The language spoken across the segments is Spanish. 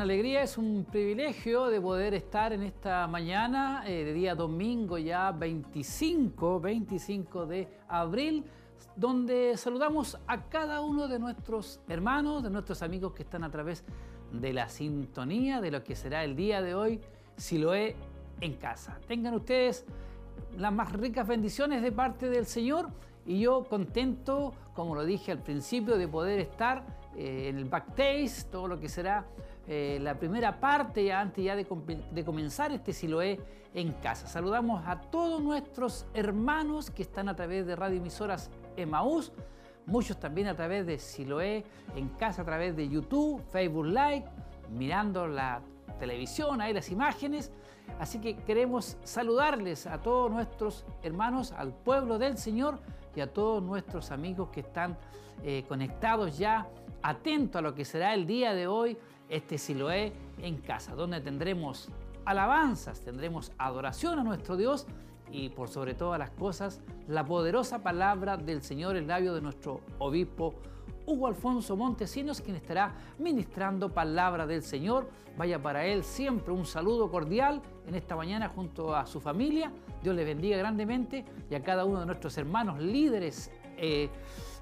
Una alegría, es un privilegio de poder estar en esta mañana eh, de día domingo ya 25, 25 de abril, donde saludamos a cada uno de nuestros hermanos, de nuestros amigos que están a través de la sintonía de lo que será el día de hoy, si lo he en casa. Tengan ustedes las más ricas bendiciones de parte del Señor y yo contento, como lo dije al principio, de poder estar eh, en el backstage, todo lo que será eh, la primera parte, antes ya de, de, comenzar este Siloé en casa. Saludamos a todos nuestros hermanos que están a través de radioemisoras Emaús, muchos también a través de Siloé en casa, a través de YouTube, Facebook Live, mirando la televisión, ahí las imágenes. Así que queremos saludarles a todos nuestros hermanos, al pueblo del Señor y a todos nuestros amigos que están eh, conectados ya, atentos a lo que será el día de hoy este Siloé en casa, donde tendremos alabanzas, tendremos adoración a nuestro Dios y por sobre todas las cosas la poderosa palabra del Señor en labio de nuestro obispo Hugo Alfonso Montesinos, quien estará ministrando palabra del Señor. Vaya para él siempre un saludo cordial en esta mañana junto a su familia. Dios le bendiga grandemente y a cada uno de nuestros hermanos líderes. Eh,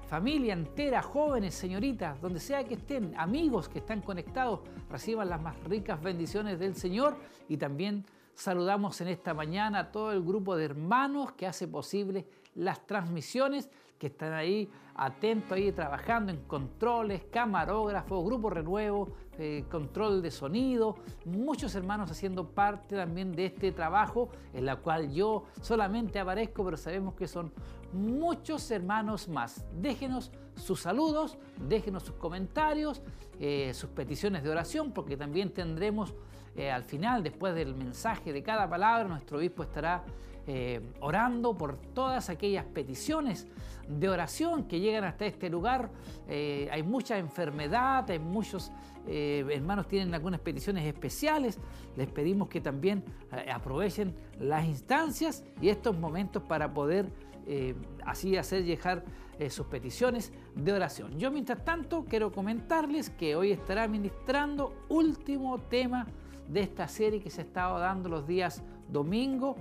familia entera, jóvenes, señoritas, donde sea que estén, amigos que están conectados, reciban las más ricas bendiciones del Señor. Y también saludamos en esta mañana a todo el grupo de hermanos que hace posible las transmisiones que están ahí atentos, ahí trabajando en controles, camarógrafos, grupo renuevo, eh, control de sonido, muchos hermanos haciendo parte también de este trabajo en la cual yo solamente aparezco, pero sabemos que son muchos hermanos más. Déjenos sus saludos, déjenos sus comentarios, eh, sus peticiones de oración, porque también tendremos eh, al final, después del mensaje de cada palabra, nuestro obispo estará eh, orando por todas aquellas peticiones de oración que llegan hasta este lugar. hay mucha enfermedad, hay muchos hermanos tienen algunas peticiones especiales. Les pedimos que también aprovechen las instancias y estos momentos para poder eh, así hacer llegar eh, sus peticiones de oración. Yo mientras tanto quiero comentarles que hoy estará ministrando último tema de esta serie que se ha estado dando los días domingo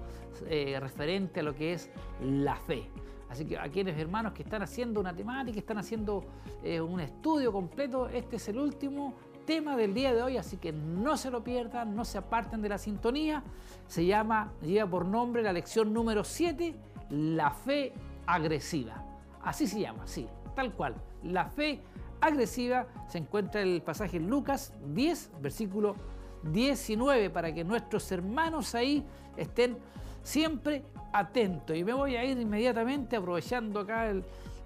eh, referente a lo que es la fe. Así que a quienes hermanos que están haciendo una temática, están haciendo un estudio completo, este es el último tema del día de hoy, así que no se lo pierdan, no se aparten de la sintonía. Se llama, lleva por nombre la lección número 7 la fe agresiva. Así se llama, sí, tal cual. La fe agresiva se encuentra en el pasaje Lucas 10, versículo 19, para que nuestros hermanos ahí estén siempre atentos. Y me voy a ir inmediatamente aprovechando acá el,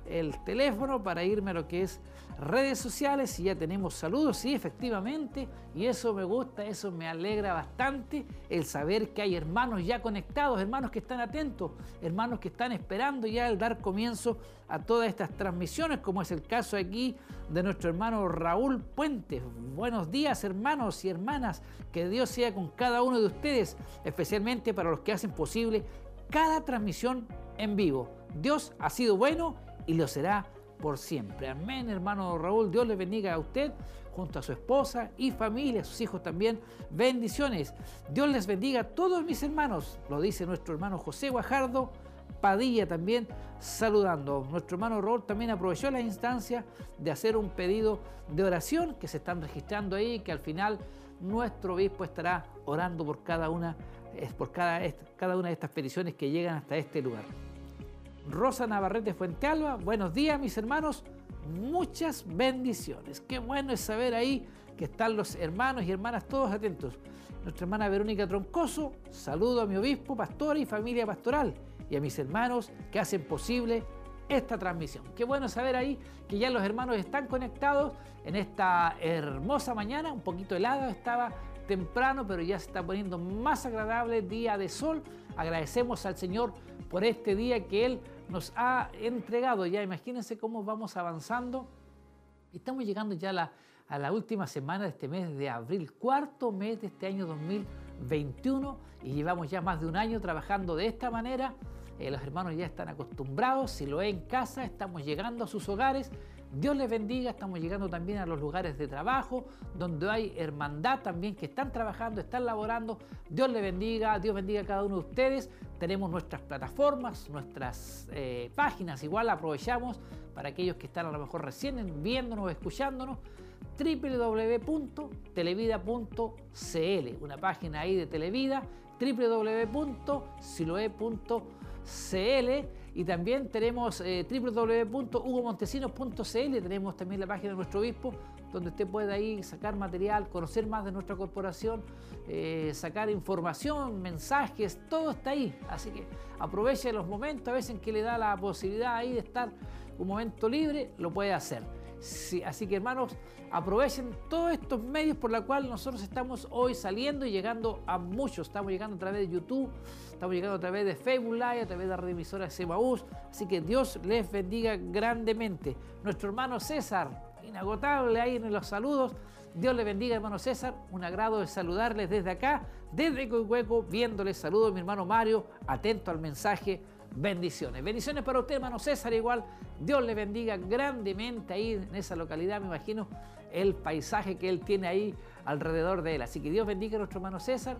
el teléfono para irme a lo que es redes sociales y ya tenemos saludos, sí, efectivamente, y eso me gusta, eso me alegra bastante, el saber que hay hermanos ya conectados, hermanos que están atentos, hermanos que están esperando ya el dar comienzo a todas estas transmisiones, como es el caso aquí de nuestro hermano Raúl Puentes. Buenos días, hermanos y hermanas, que Dios sea con cada uno de ustedes, especialmente para los que hacen posible cada transmisión en vivo. Dios ha sido bueno y lo será por siempre. Amén, hermano Raúl. Dios le bendiga a usted junto a su esposa y familia, a sus hijos también. Bendiciones. Dios les bendiga a todos mis hermanos. Lo dice nuestro hermano José Guajardo. Padilla también saludando. Nuestro hermano Raúl también aprovechó la instancia de hacer un pedido de oración que se están registrando ahí, que al final nuestro obispo estará orando por cada una, por cada, cada una de estas peticiones que llegan hasta este lugar. Rosa Navarrete Fuentealba, buenos días mis hermanos, muchas bendiciones. Qué bueno es saber ahí que están los hermanos y hermanas todos atentos. Nuestra hermana Verónica Troncoso, saludo a mi obispo, pastora y familia pastoral y a mis hermanos que hacen posible esta transmisión. Qué bueno saber ahí que ya los hermanos están conectados en esta hermosa mañana, un poquito helada estaba temprano, pero ya se está poniendo más agradable, día de sol. Agradecemos al Señor por este día que Él nos ha entregado. Ya imagínense cómo vamos avanzando. Estamos llegando ya a la, última semana de este mes de abril, cuarto mes de este año 2021 y llevamos ya más de un año trabajando de esta manera. Eh, los hermanos ya están acostumbrados, si lo es en casa, estamos llegando a sus hogares, Dios les bendiga, estamos llegando también a los lugares de trabajo, donde hay hermandad también que están trabajando, están laborando. Dios les bendiga, Dios bendiga a cada uno de ustedes. Tenemos nuestras plataformas, nuestras eh, páginas, igual aprovechamos para aquellos que están a lo mejor recién viéndonos, escuchándonos www.televida.cl, una página ahí de Televida, www.siloe.cl y también tenemos eh, www.hugomontesinos.cl, tenemos también la página de nuestro obispo, donde usted puede ahí sacar material, conocer más de nuestra corporación, eh, sacar información, mensajes, todo está ahí. Así que aproveche los momentos, a veces en que le da la posibilidad ahí de estar un momento libre, lo puede hacer. Así que hermanos, aprovechen todos estos medios por los cuales nosotros estamos hoy saliendo y llegando a muchos. Estamos llegando a través de YouTube, estamos llegando a través de Facebook Live, a través de la revisora Semaús. Así que Dios les bendiga grandemente. Nuestro hermano César, inagotable ahí en los saludos. Dios le bendiga, hermano César. Un agrado de saludarles desde acá, desde Coihueco, viéndoles. Saludos, mi hermano Mario, atento al mensaje bendiciones. Bendiciones para usted, hermano César, igual. Dios le bendiga grandemente ahí en esa localidad, me imagino, el paisaje que él tiene ahí alrededor de él. Así que Dios bendiga a nuestro hermano César.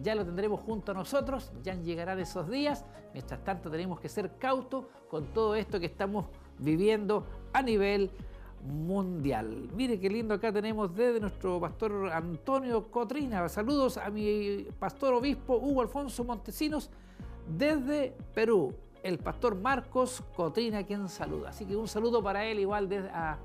Ya lo tendremos junto a nosotros, ya llegarán esos días. Mientras tanto tenemos que ser cautos con todo esto que estamos viviendo a nivel mundial. Mire qué lindo acá tenemos desde nuestro pastor Antonio Cotrina. Saludos a mi pastor obispo Hugo Alfonso Montesinos desde Perú, el pastor Marcos Cotrina, quien saluda. Así que un saludo para él, igual desde a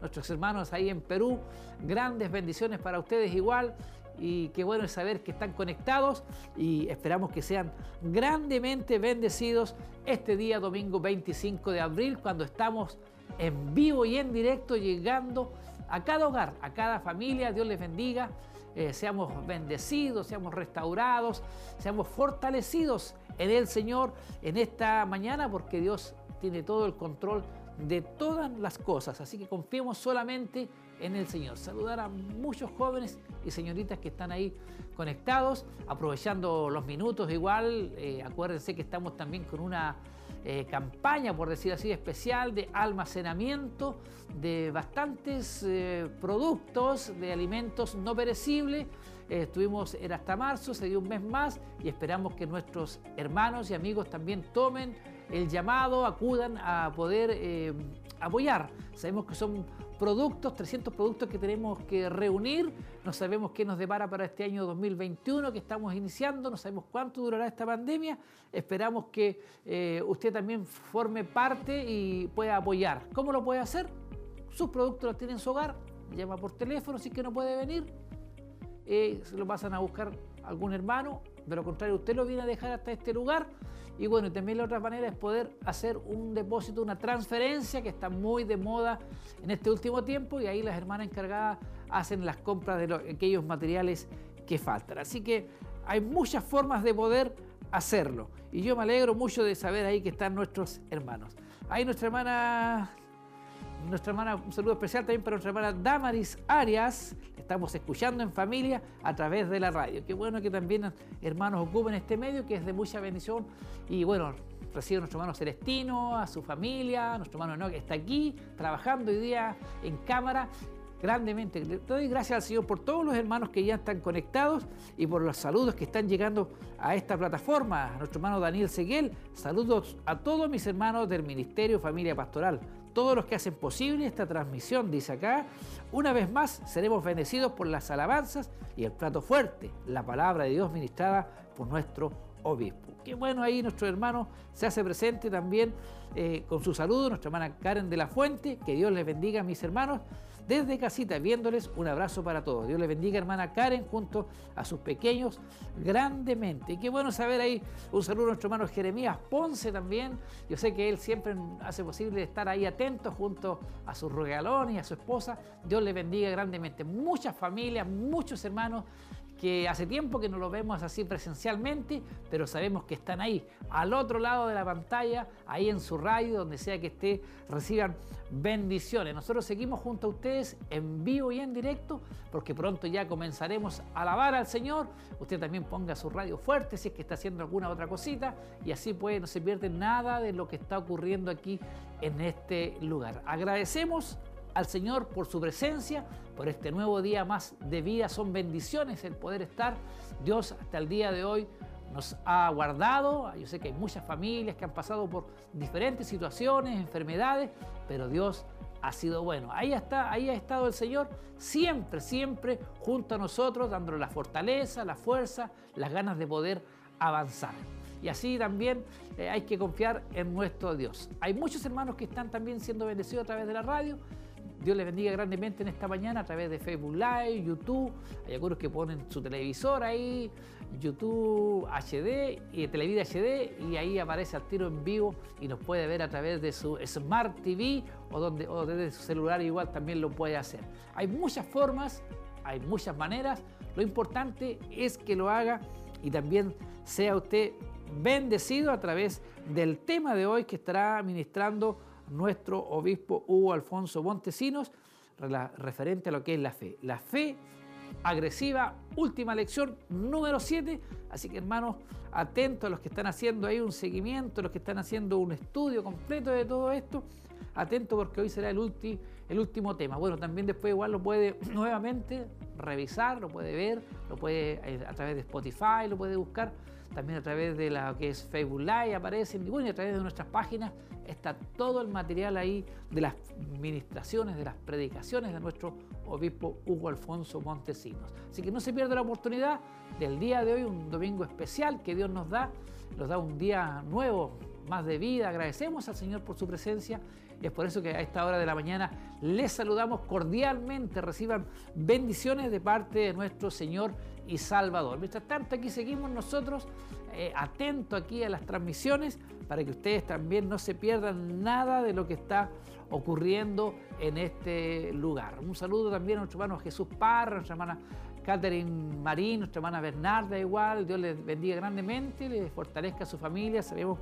nuestros hermanos ahí en Perú. Grandes bendiciones para ustedes igual. Y qué bueno saber que están conectados y esperamos que sean grandemente bendecidos este día domingo 25 de abril cuando estamos en vivo y en directo llegando a cada hogar, a cada familia. Dios les bendiga. Eh, seamos bendecidos, seamos restaurados, seamos fortalecidos en el Señor en esta mañana porque Dios tiene todo el control de todas las cosas. Así que confiemos solamente en el Señor. Saludar a muchos jóvenes y señoritas que están ahí conectados, aprovechando los minutos igual. Eh, acuérdense que estamos también con una eh, campaña, por decir así, especial de almacenamiento de bastantes eh, productos de alimentos no perecibles. Eh, estuvimos era hasta marzo, se dio un mes más y esperamos que nuestros hermanos y amigos también tomen el llamado, acudan a poder apoyar. Sabemos que son productos, 300 productos que tenemos que reunir. No sabemos qué nos depara para este año 2021 que estamos iniciando, no sabemos cuánto durará esta pandemia. Esperamos que eh, usted también forme parte y pueda apoyar. ¿Cómo lo puede hacer? Sus productos los tiene en su hogar, llama por teléfono si es que no puede venir, eh, se lo pasan a buscar algún hermano, de lo contrario usted lo viene a dejar hasta este lugar y bueno, también la otra manera es poder hacer un depósito, una transferencia que está muy de moda en este último tiempo y ahí las hermanas encargadas hacen las compras de aquellos materiales que faltan. Así que hay muchas formas de poder hacerlo y yo me alegro mucho de saber ahí que están nuestros hermanos. Ahí nuestra hermana nuestra hermana, un saludo especial también para nuestra hermana Damaris Arias. Estamos escuchando en familia a través de la radio. Qué bueno que también hermanos ocupen este medio, que es de mucha bendición. Y bueno, recibe a nuestro hermano Celestino, a su familia, a nuestro hermano Enoch que está aquí trabajando hoy día en cámara grandemente. Le doy gracias al Señor por todos los hermanos que ya están conectados y por los saludos que están llegando a esta plataforma. A nuestro hermano Daniel Seguel, saludos a todos mis hermanos del Ministerio Familia Pastoral todos los que hacen posible esta transmisión, dice acá. Una vez más seremos bendecidos por las alabanzas y el plato fuerte, la palabra de Dios ministrada por nuestro obispo. Qué bueno ahí nuestro hermano se hace presente también eh, con su saludo, nuestra hermana Karen de la Fuente, que Dios les bendiga mis hermanos desde casita, viéndoles un abrazo para todos. Dios les bendiga, hermana Karen, junto a sus pequeños, grandemente. Y qué bueno saber ahí un saludo a nuestro hermano Jeremías Ponce también. Yo sé que él siempre hace posible estar ahí atento junto a su regalón y a su esposa. Dios les bendiga grandemente. Muchas familias, muchos hermanos que hace tiempo que no lo vemos así presencialmente, pero sabemos que están ahí, al otro lado de la pantalla, ahí en su radio, donde sea que esté, reciban bendiciones. Nosotros seguimos junto a ustedes en vivo y en directo, porque pronto ya comenzaremos a alabar al Señor. Usted también ponga su radio fuerte si es que está haciendo alguna otra cosita, y así puede, no se pierde nada de lo que está ocurriendo aquí en este lugar. Agradecemos al Señor por su presencia, por este nuevo día más de vida. Son bendiciones el poder estar. Dios hasta el día de hoy nos ha guardado. Yo sé que hay muchas familias que han pasado por diferentes situaciones, enfermedades, pero Dios ha sido bueno. Ahí está, ahí ha estado el Señor siempre, siempre junto a nosotros, dándonos la fortaleza, la fuerza, las ganas de poder avanzar. Y así también eh, hay que confiar en nuestro Dios. Hay muchos hermanos que están también siendo bendecidos a través de la radio Dios les bendiga grandemente en esta mañana a través de Facebook Live, YouTube. Hay algunos que ponen su televisor ahí, YouTube HD y Televida HD y ahí aparece al tiro en vivo y nos puede ver a través de su Smart TV o, donde, o desde su celular igual también lo puede hacer. Hay muchas formas, hay muchas maneras. Lo importante es que lo haga y también sea usted bendecido a través del tema de hoy que estará ministrando nuestro obispo Hugo Alfonso Montesinos referente a lo que es la fe. La fe agresiva, última lección número 7. Así que hermanos, atentos a los que están haciendo ahí un seguimiento, los que están haciendo un estudio completo de todo esto. Atento porque hoy será el, el último tema. Bueno, también después igual lo puede nuevamente revisar, lo puede ver, lo puede eh, a través de Spotify, lo puede buscar también a través de la que es Facebook Live aparecen, y bueno, a través de nuestras páginas está todo el material ahí de las ministraciones, de las predicaciones de nuestro obispo Hugo Alfonso Montesinos. Así que no se pierda la oportunidad del día de hoy, un domingo especial que Dios nos da, nos da un día nuevo, más de vida. Agradecemos al Señor por su presencia y es por eso que a esta hora de la mañana les saludamos cordialmente, reciban bendiciones de parte de nuestro Señor y Salvador. Mientras tanto, aquí seguimos nosotros eh, atentos aquí a las transmisiones para que ustedes también no se pierdan nada de lo que está ocurriendo en este lugar. Un saludo también a nuestro hermano Jesús Parra, nuestra hermana Catherine Marín, nuestra hermana Bernarda igual. Dios les bendiga grandemente, les fortalezca a su familia. Sabemos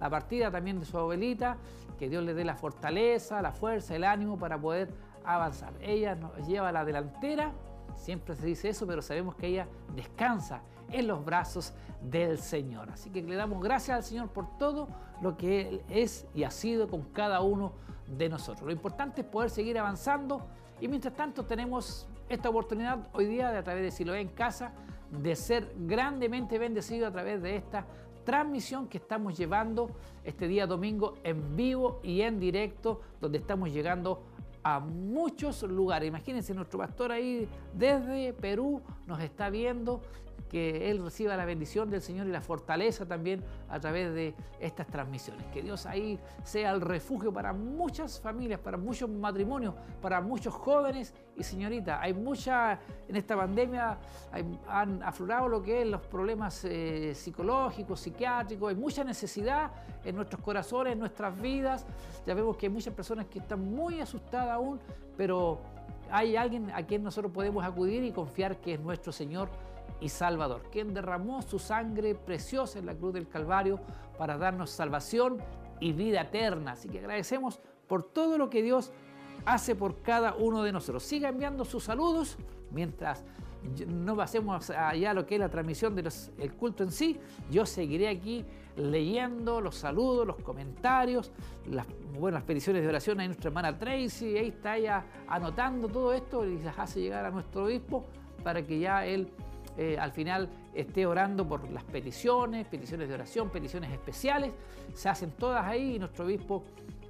la partida también de su abuelita, que Dios le dé la fortaleza, la fuerza, el ánimo para poder avanzar. Ella nos lleva a la delantera, siempre se dice eso, pero sabemos que ella descansa en los brazos del Señor. Así que le damos gracias al Señor por todo lo que Él es y ha sido con cada uno de nosotros. Lo importante es poder seguir avanzando y mientras tanto tenemos esta oportunidad hoy día de a través de Siloé en casa de ser grandemente bendecido a través de esta transmisión que estamos llevando este día domingo en vivo y en directo, donde estamos llegando a muchos lugares. Imagínense, nuestro pastor ahí desde Perú nos está viendo que Él reciba la bendición del Señor y la fortaleza también a través de estas transmisiones. Que Dios ahí sea el refugio para muchas familias, para muchos matrimonios, para muchos jóvenes y señoritas. Hay mucha, en esta pandemia han aflorado lo que es los problemas eh, psicológicos, psiquiátricos, hay mucha necesidad en nuestros corazones, en nuestras vidas. Ya vemos que hay muchas personas que están muy asustadas aún, pero hay alguien a quien nosotros podemos acudir y confiar que es nuestro Señor y Salvador, quien derramó su sangre preciosa en la cruz del Calvario para darnos salvación y vida eterna. Así que agradecemos por todo lo que Dios hace por cada uno de nosotros. Siga enviando sus saludos mientras no pasemos allá lo que es la transmisión del culto en sí. Yo seguiré aquí leyendo los saludos, los comentarios, las buenas peticiones de oración a nuestra hermana Tracy. Ahí está ella anotando todo esto y las hace llegar a nuestro obispo para que ya él eh, al final esté orando por las peticiones, peticiones de oración, peticiones especiales, se hacen todas ahí y nuestro obispo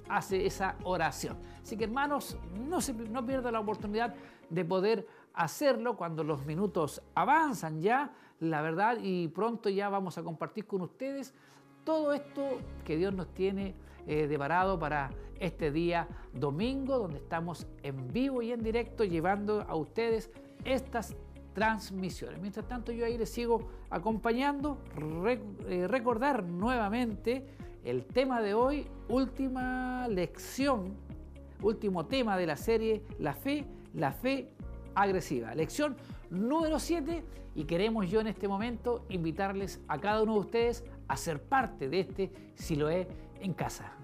hace esa oración. Así que hermanos, no, se, no pierdan la oportunidad de poder hacerlo cuando los minutos avanzan ya, la verdad, y pronto ya vamos a compartir con ustedes todo esto que Dios nos tiene eh, deparado para este día domingo, donde estamos en vivo y en directo llevando a ustedes estas transmisiones. Mientras tanto yo ahí les sigo acompañando, eh, recordar nuevamente el tema de hoy, última lección, último tema de la serie La fe, la fe agresiva. Lección número 7 y queremos yo en este momento invitarles a cada uno de ustedes a ser parte de este Siloé en casa.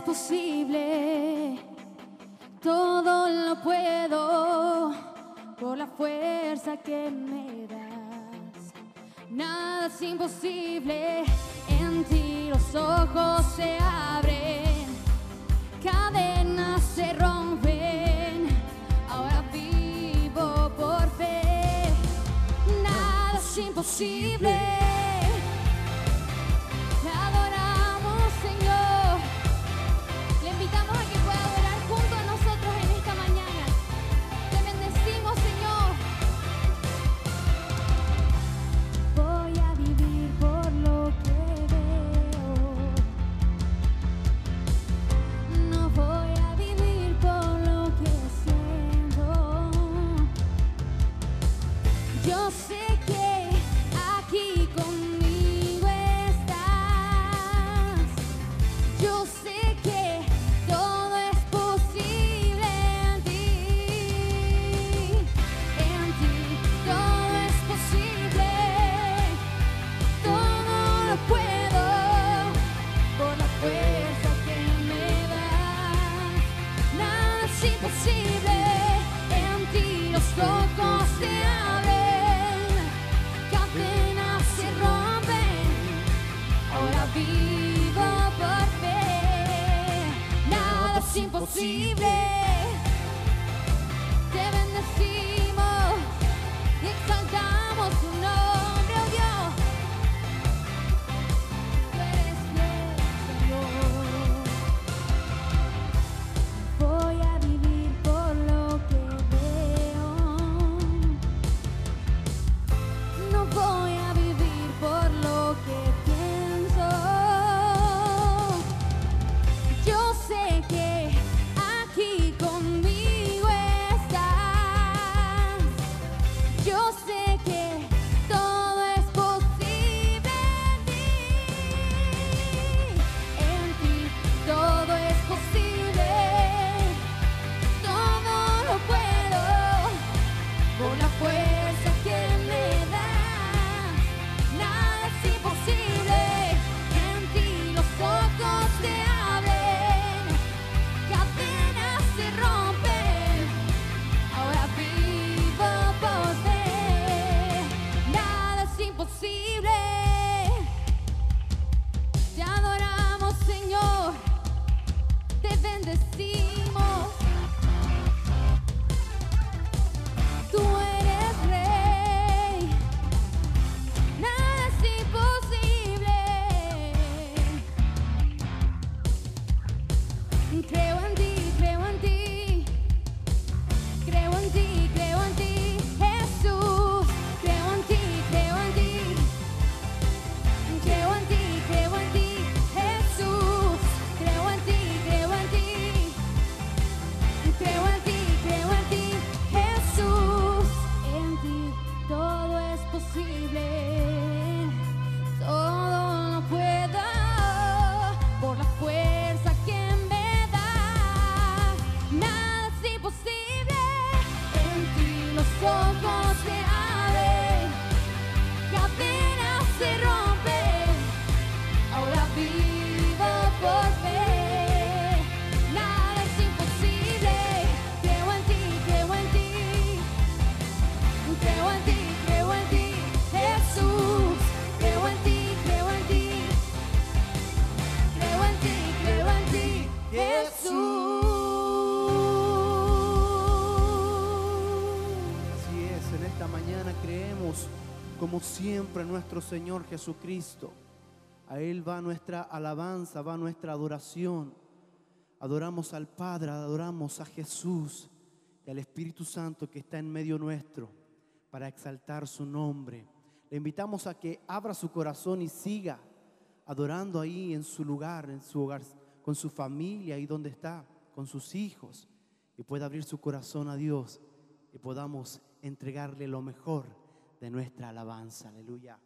Posible, todo lo puedo por la fuerza que me das. Nada es imposible, en ti los ojos se abren, cadenas se rompen, ahora vivo por fe. Nada es imposible. Siempre nuestro Señor Jesucristo A Él va nuestra alabanza, va nuestra adoración. Adoramos al Padre, adoramos a Jesús y al Espíritu Santo que está en medio nuestro para exaltar su nombre. Le invitamos a que abra su corazón y siga adorando ahí en su lugar, en su hogar, con su familia, ahí donde está, con sus hijos, y pueda abrir su corazón a Dios y podamos entregarle lo mejor de nuestra alabanza. Aleluya.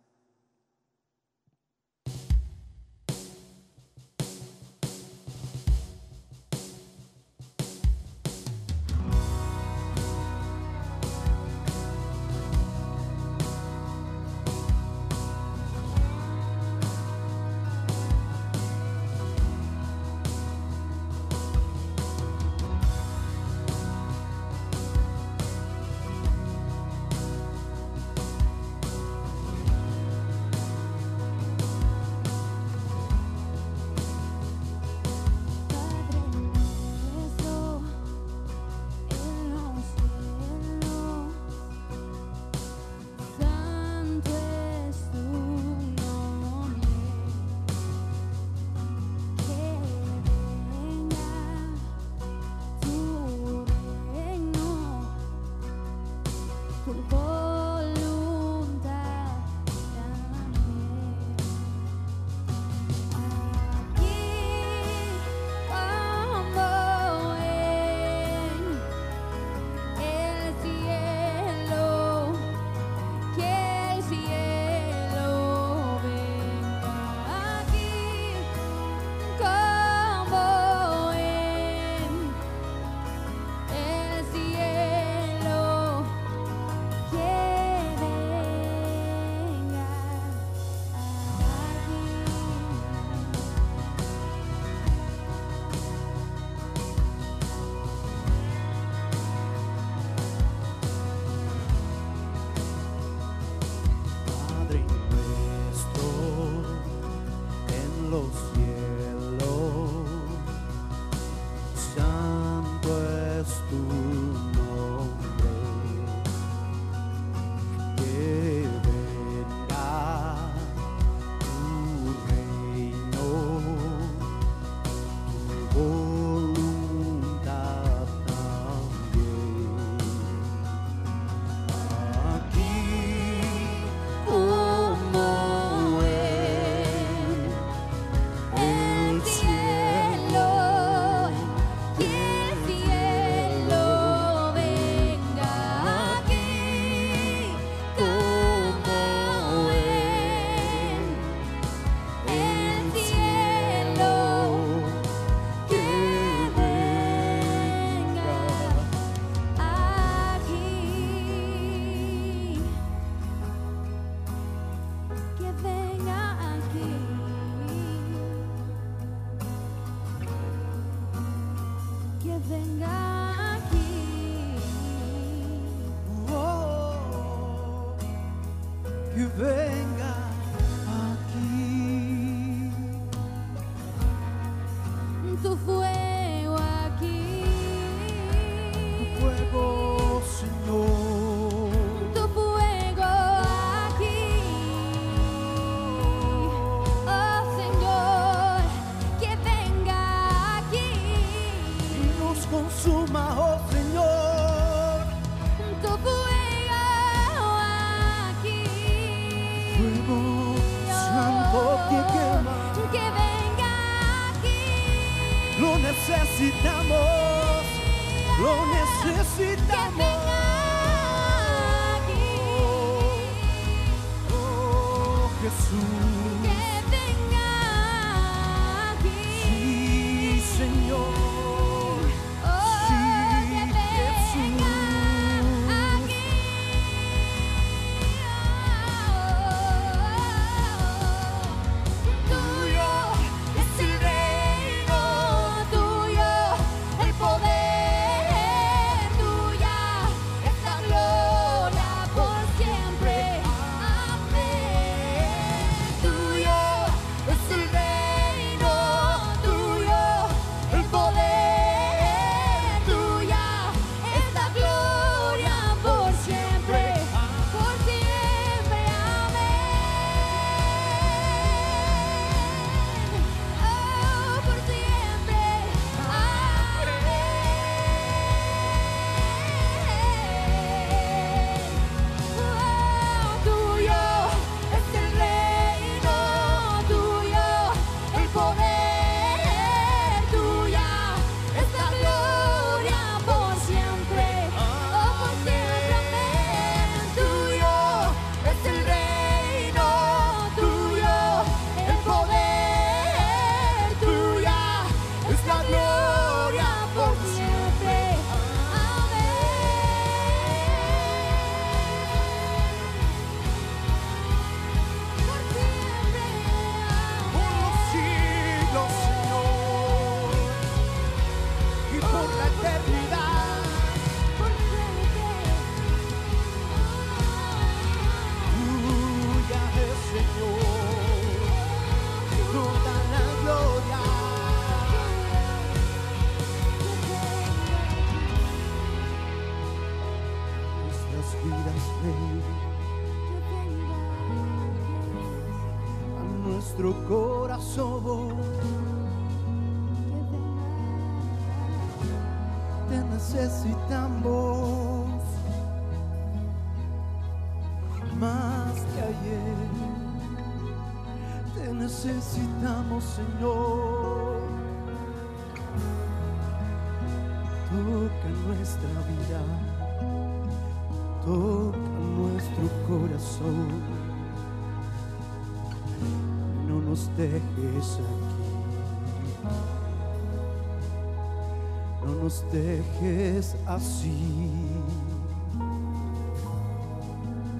Nos dejes así.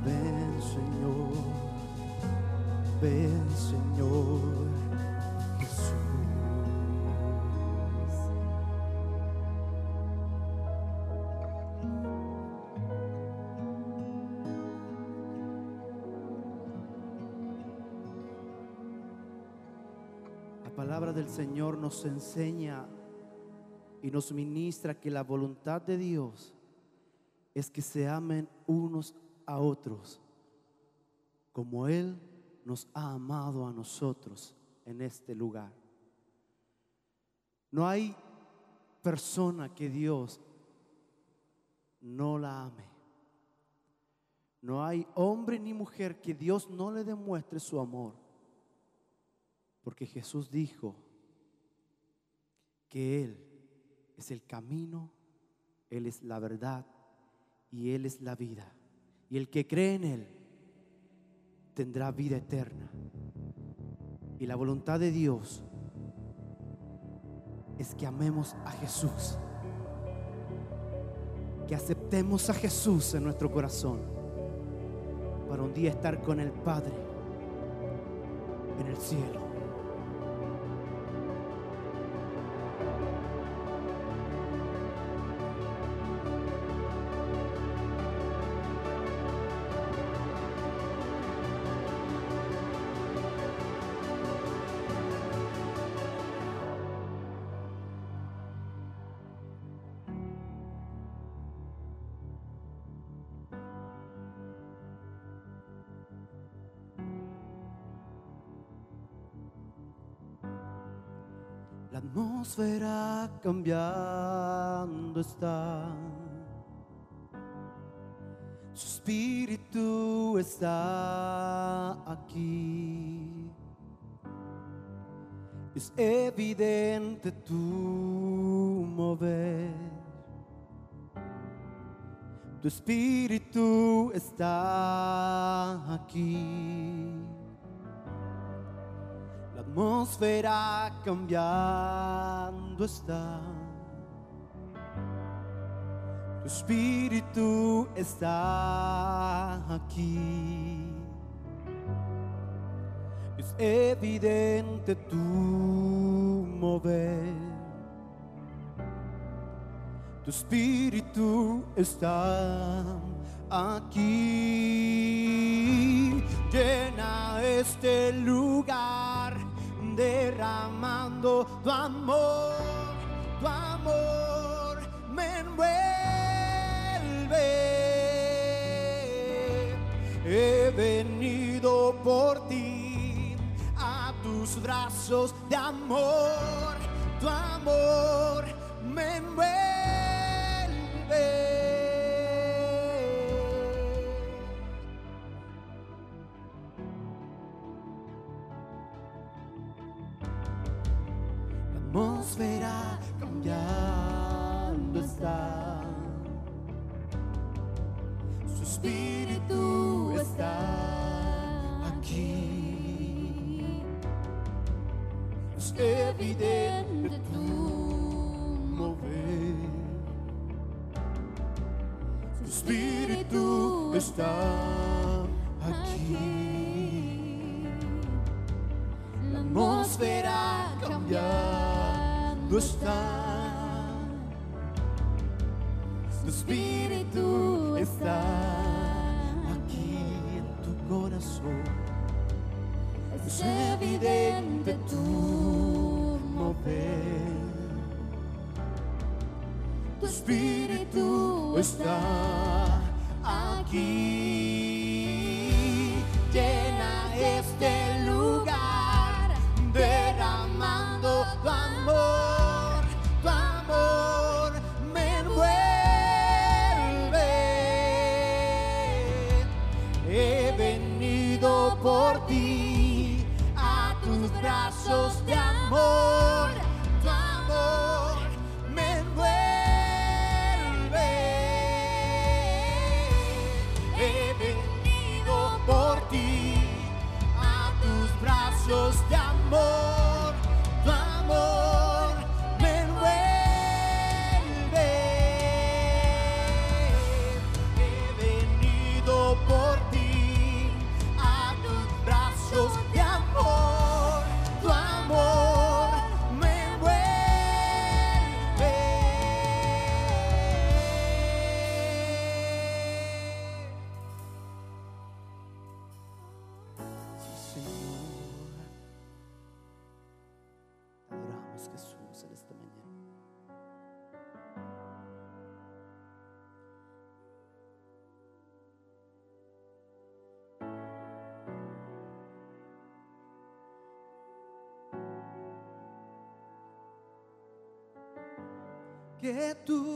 Ven, Señor, ven, Señor Jesús. La palabra del Señor nos enseña y nos ministra que la voluntad de Dios es que se amen unos a otros como Él nos ha amado a nosotros en este lugar. No hay persona que Dios no la ame. No hay hombre ni mujer que Dios no le demuestre su amor. Porque Jesús dijo que Él es el camino, Él es la verdad y Él es la vida. Y el que cree en Él tendrá vida eterna. Y la voluntad de Dios es que amemos a Jesús. Que aceptemos a Jesús en nuestro corazón para un día estar con el Padre en el cielo. Cambiando está. Su espíritu está aquí. Es evidente tu mover. Tu espíritu está aquí. Atmósfera cambiando está. Tu espíritu está aquí. Es evidente tu mover. Tu espíritu está aquí. Llena este lugar derramando tu amor, tu amor me envuelve. He venido por ti a tus brazos de amor, tu amor me envuelve. Su espíritu está aquí. Es evidente tu mover. Su espíritu está aquí. La atmósfera cambiando está. Tu espíritu está aquí en tu corazón. Es evidente tu mover. Tu espíritu está aquí. tu.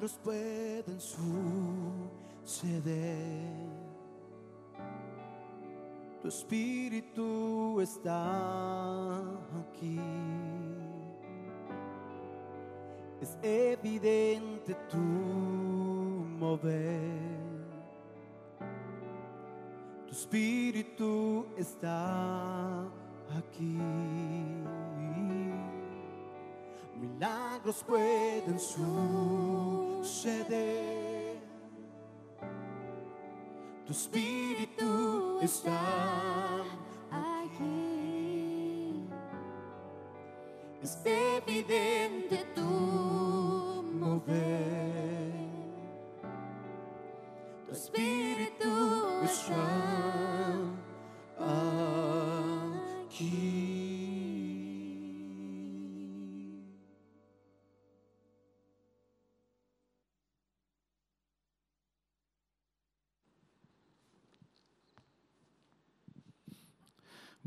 milagros pueden suceder. Tu espíritu está aquí. Es evidente tu mover. Tu espíritu está aquí. Milagros pueden suceder suceder. Tu espíritu está aquí. Es evidente tu mover. Tu espíritu está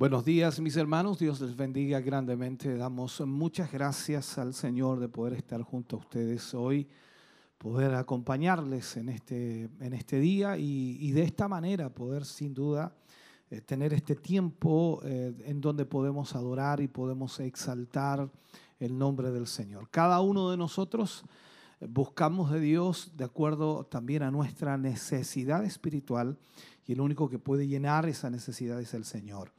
Buenos días, mis hermanos. Dios les bendiga grandemente. Damos muchas gracias al Señor de poder estar junto a ustedes hoy, poder acompañarles en este, en este día y, de esta manera poder sin duda eh, tener este tiempo eh, en donde podemos adorar y podemos exaltar el nombre del Señor. Cada uno de nosotros buscamos de Dios de acuerdo también a nuestra necesidad espiritual y el único que puede llenar esa necesidad es el Señor.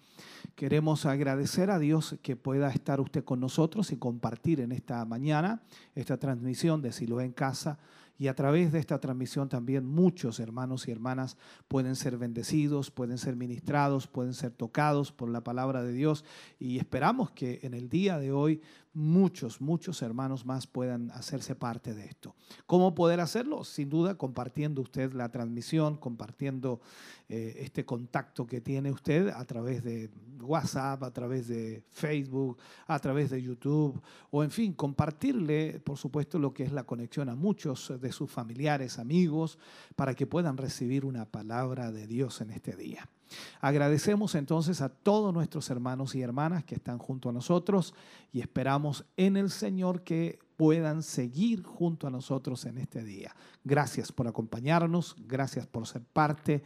Queremos agradecer a Dios que pueda estar usted con nosotros y compartir en esta mañana esta transmisión de Silo en Casa. Y a través de esta transmisión también muchos hermanos y hermanas pueden ser bendecidos, pueden ser ministrados, pueden ser tocados por la palabra de Dios. Y esperamos que en el día de hoy muchos, muchos hermanos más puedan hacerse parte de esto. ¿Cómo poder hacerlo? Sin duda compartiendo usted la transmisión, compartiendo eh, este contacto que tiene usted a través de WhatsApp, a través de Facebook, a través de YouTube, o en fin, compartirle, por supuesto, lo que es la conexión a muchos de sus familiares, amigos, para que puedan recibir una palabra de Dios en este día. Agradecemos entonces a todos nuestros hermanos y hermanas que están junto a nosotros y esperamos en el Señor que puedan seguir junto a nosotros en este día. Gracias por acompañarnos, gracias por ser parte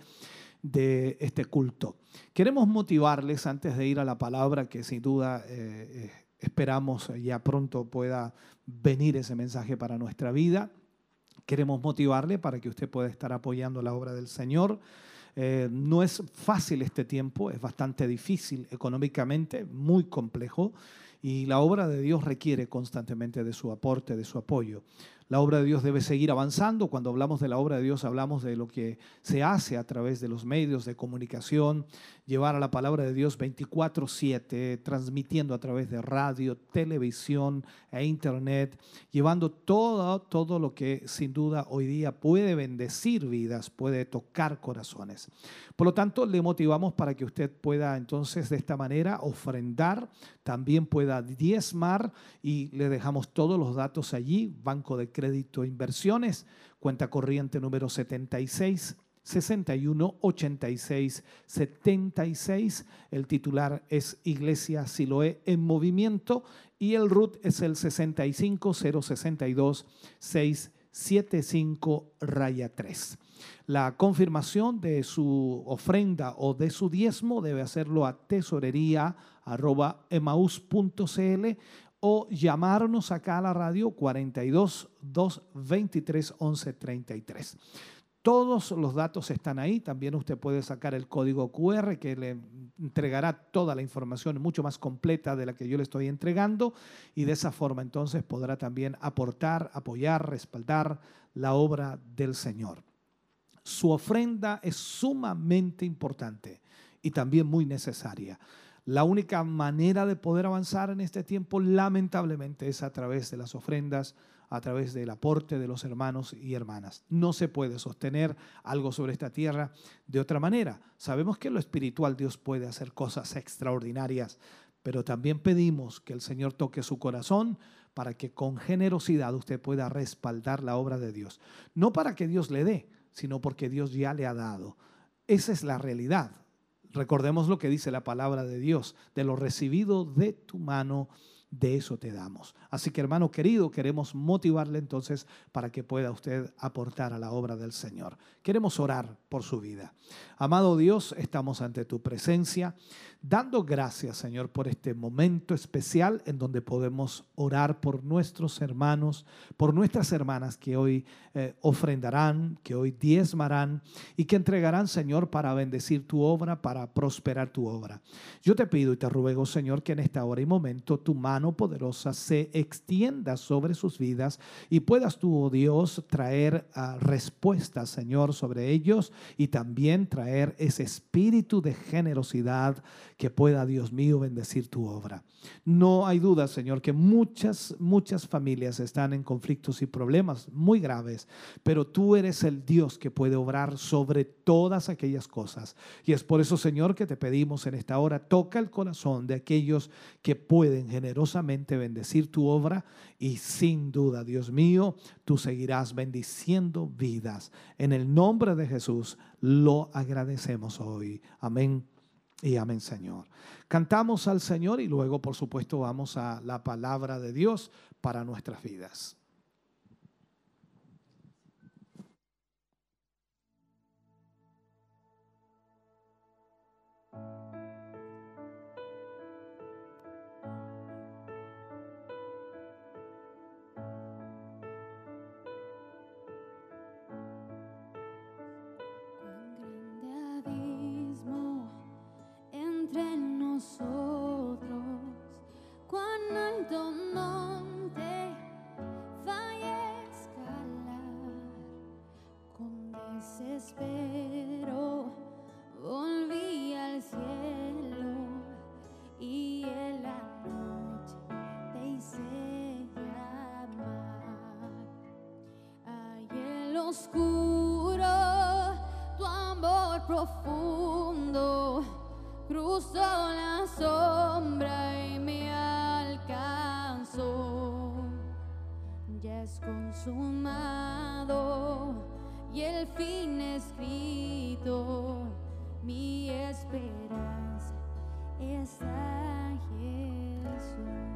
de este culto. Queremos motivarles antes de ir a la palabra que sin duda eh, eh, esperamos ya pronto pueda venir ese mensaje para nuestra vida. Queremos motivarle para que usted pueda estar apoyando la obra del Señor eh, no es fácil este tiempo, es bastante difícil económicamente, muy complejo, y la obra de Dios requiere constantemente de su aporte, de su apoyo. La obra de Dios debe seguir avanzando. Cuando hablamos de la obra de Dios hablamos de lo que se hace a través de los medios de comunicación, llevar a la palabra de Dios 24/7, transmitiendo a través de radio, televisión e internet, llevando todo, todo lo que sin duda hoy día puede bendecir vidas, puede tocar corazones. Por lo tanto, le motivamos para que usted pueda entonces de esta manera ofrendar, también pueda diezmar y le dejamos todos los datos allí, Banco de Crédito Inversiones, cuenta corriente número 76 61 86 76. El titular es Iglesia Siloé en Movimiento y el RUT es el 65 062 675 raya 3. La confirmación de su ofrenda o de su diezmo debe hacerlo a tesorería.emaus.cl o llamarnos acá a la radio 42 223 11 33. Todos los datos están ahí. También usted puede sacar el código QR que le entregará toda la información mucho más completa de la que yo le estoy entregando y de esa forma entonces podrá también aportar, apoyar, respaldar la obra del Señor. Su ofrenda es sumamente importante y también muy necesaria. La única manera de poder avanzar en este tiempo, lamentablemente, es a través de las ofrendas, a través del aporte de los hermanos y hermanas. No se puede sostener algo sobre esta tierra de otra manera. Sabemos que en lo espiritual Dios puede hacer cosas extraordinarias, pero también pedimos que el Señor toque su corazón para que con generosidad usted pueda respaldar la obra de Dios. No para que Dios le dé, sino porque Dios ya le ha dado. Esa es la realidad. Recordemos lo que dice la palabra de Dios, de lo recibido de tu mano, de eso te damos. Así que hermano querido, queremos motivarle entonces para que pueda usted aportar a la obra del Señor. Queremos orar por su vida. Amado Dios, estamos ante tu presencia dando gracias, Señor, por este momento especial en donde podemos orar por nuestros hermanos, por nuestras hermanas que hoy eh, ofrendarán, que hoy diezmarán y que entregarán, Señor, para bendecir tu obra, para prosperar tu obra. Yo te pido y te ruego, Señor, que en esta hora y momento tu mano poderosa se extienda sobre sus vidas y puedas tú, oh Dios, traer ah, respuestas, Señor, sobre ellos y también traer ese espíritu de generosidad que pueda, Dios mío, bendecir tu obra. No hay duda, Señor, que muchas, muchas familias están en conflictos y problemas muy graves, pero tú eres el Dios que puede obrar sobre todas aquellas cosas. Y es por eso, Señor, que te pedimos en esta hora, toca el corazón de aquellos que pueden generosamente bendecir tu obra y sin duda, Dios mío, tú seguirás bendiciendo vidas. En el nombre de Jesús lo agradecemos hoy. Amén y amén, Señor. Cantamos al Señor y luego, por supuesto, vamos a la palabra de Dios para nuestras vidas. desespero volví al cielo y en la noche te hice llamar. Hay en lo oscuro tu amor profundo cruzó la sombra y me alcanzó. Ya es consumado y el fin escrito. Mi esperanza está en Jesús.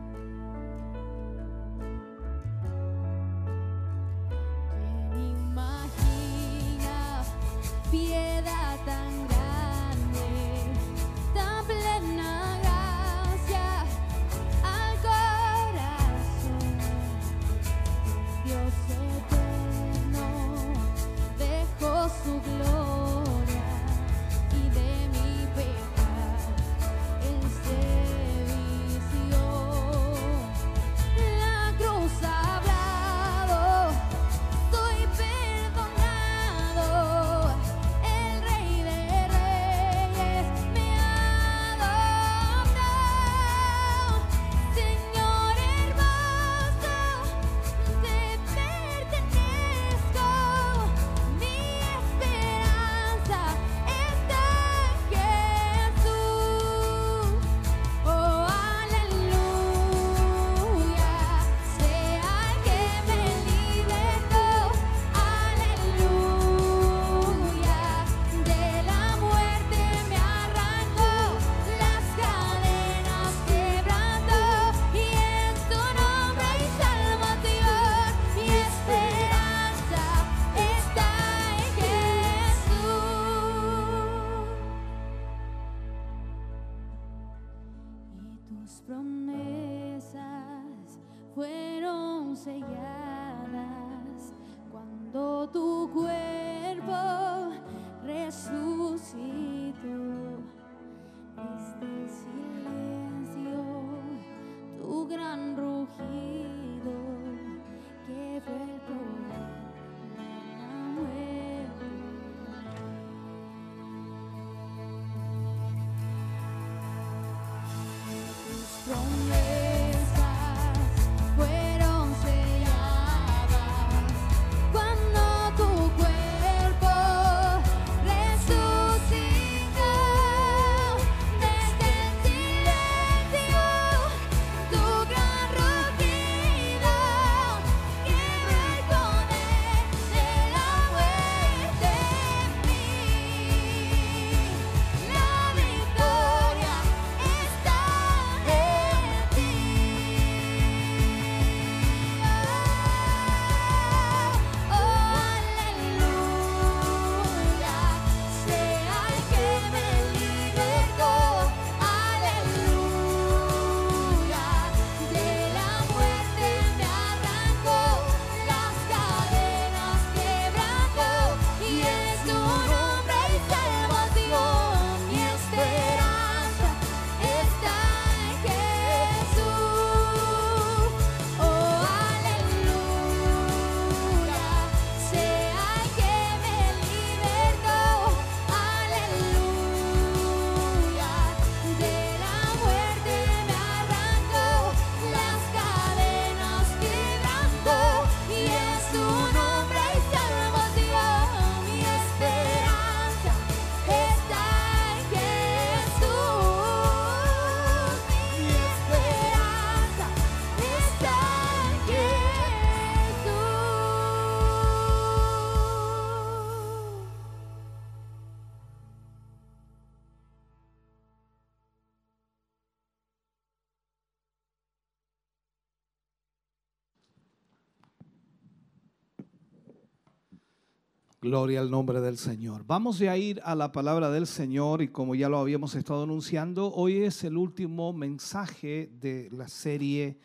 Gloria al nombre del Señor. Vamos a ir a la palabra del Señor y como ya lo habíamos estado anunciando, hoy es el último mensaje de la serie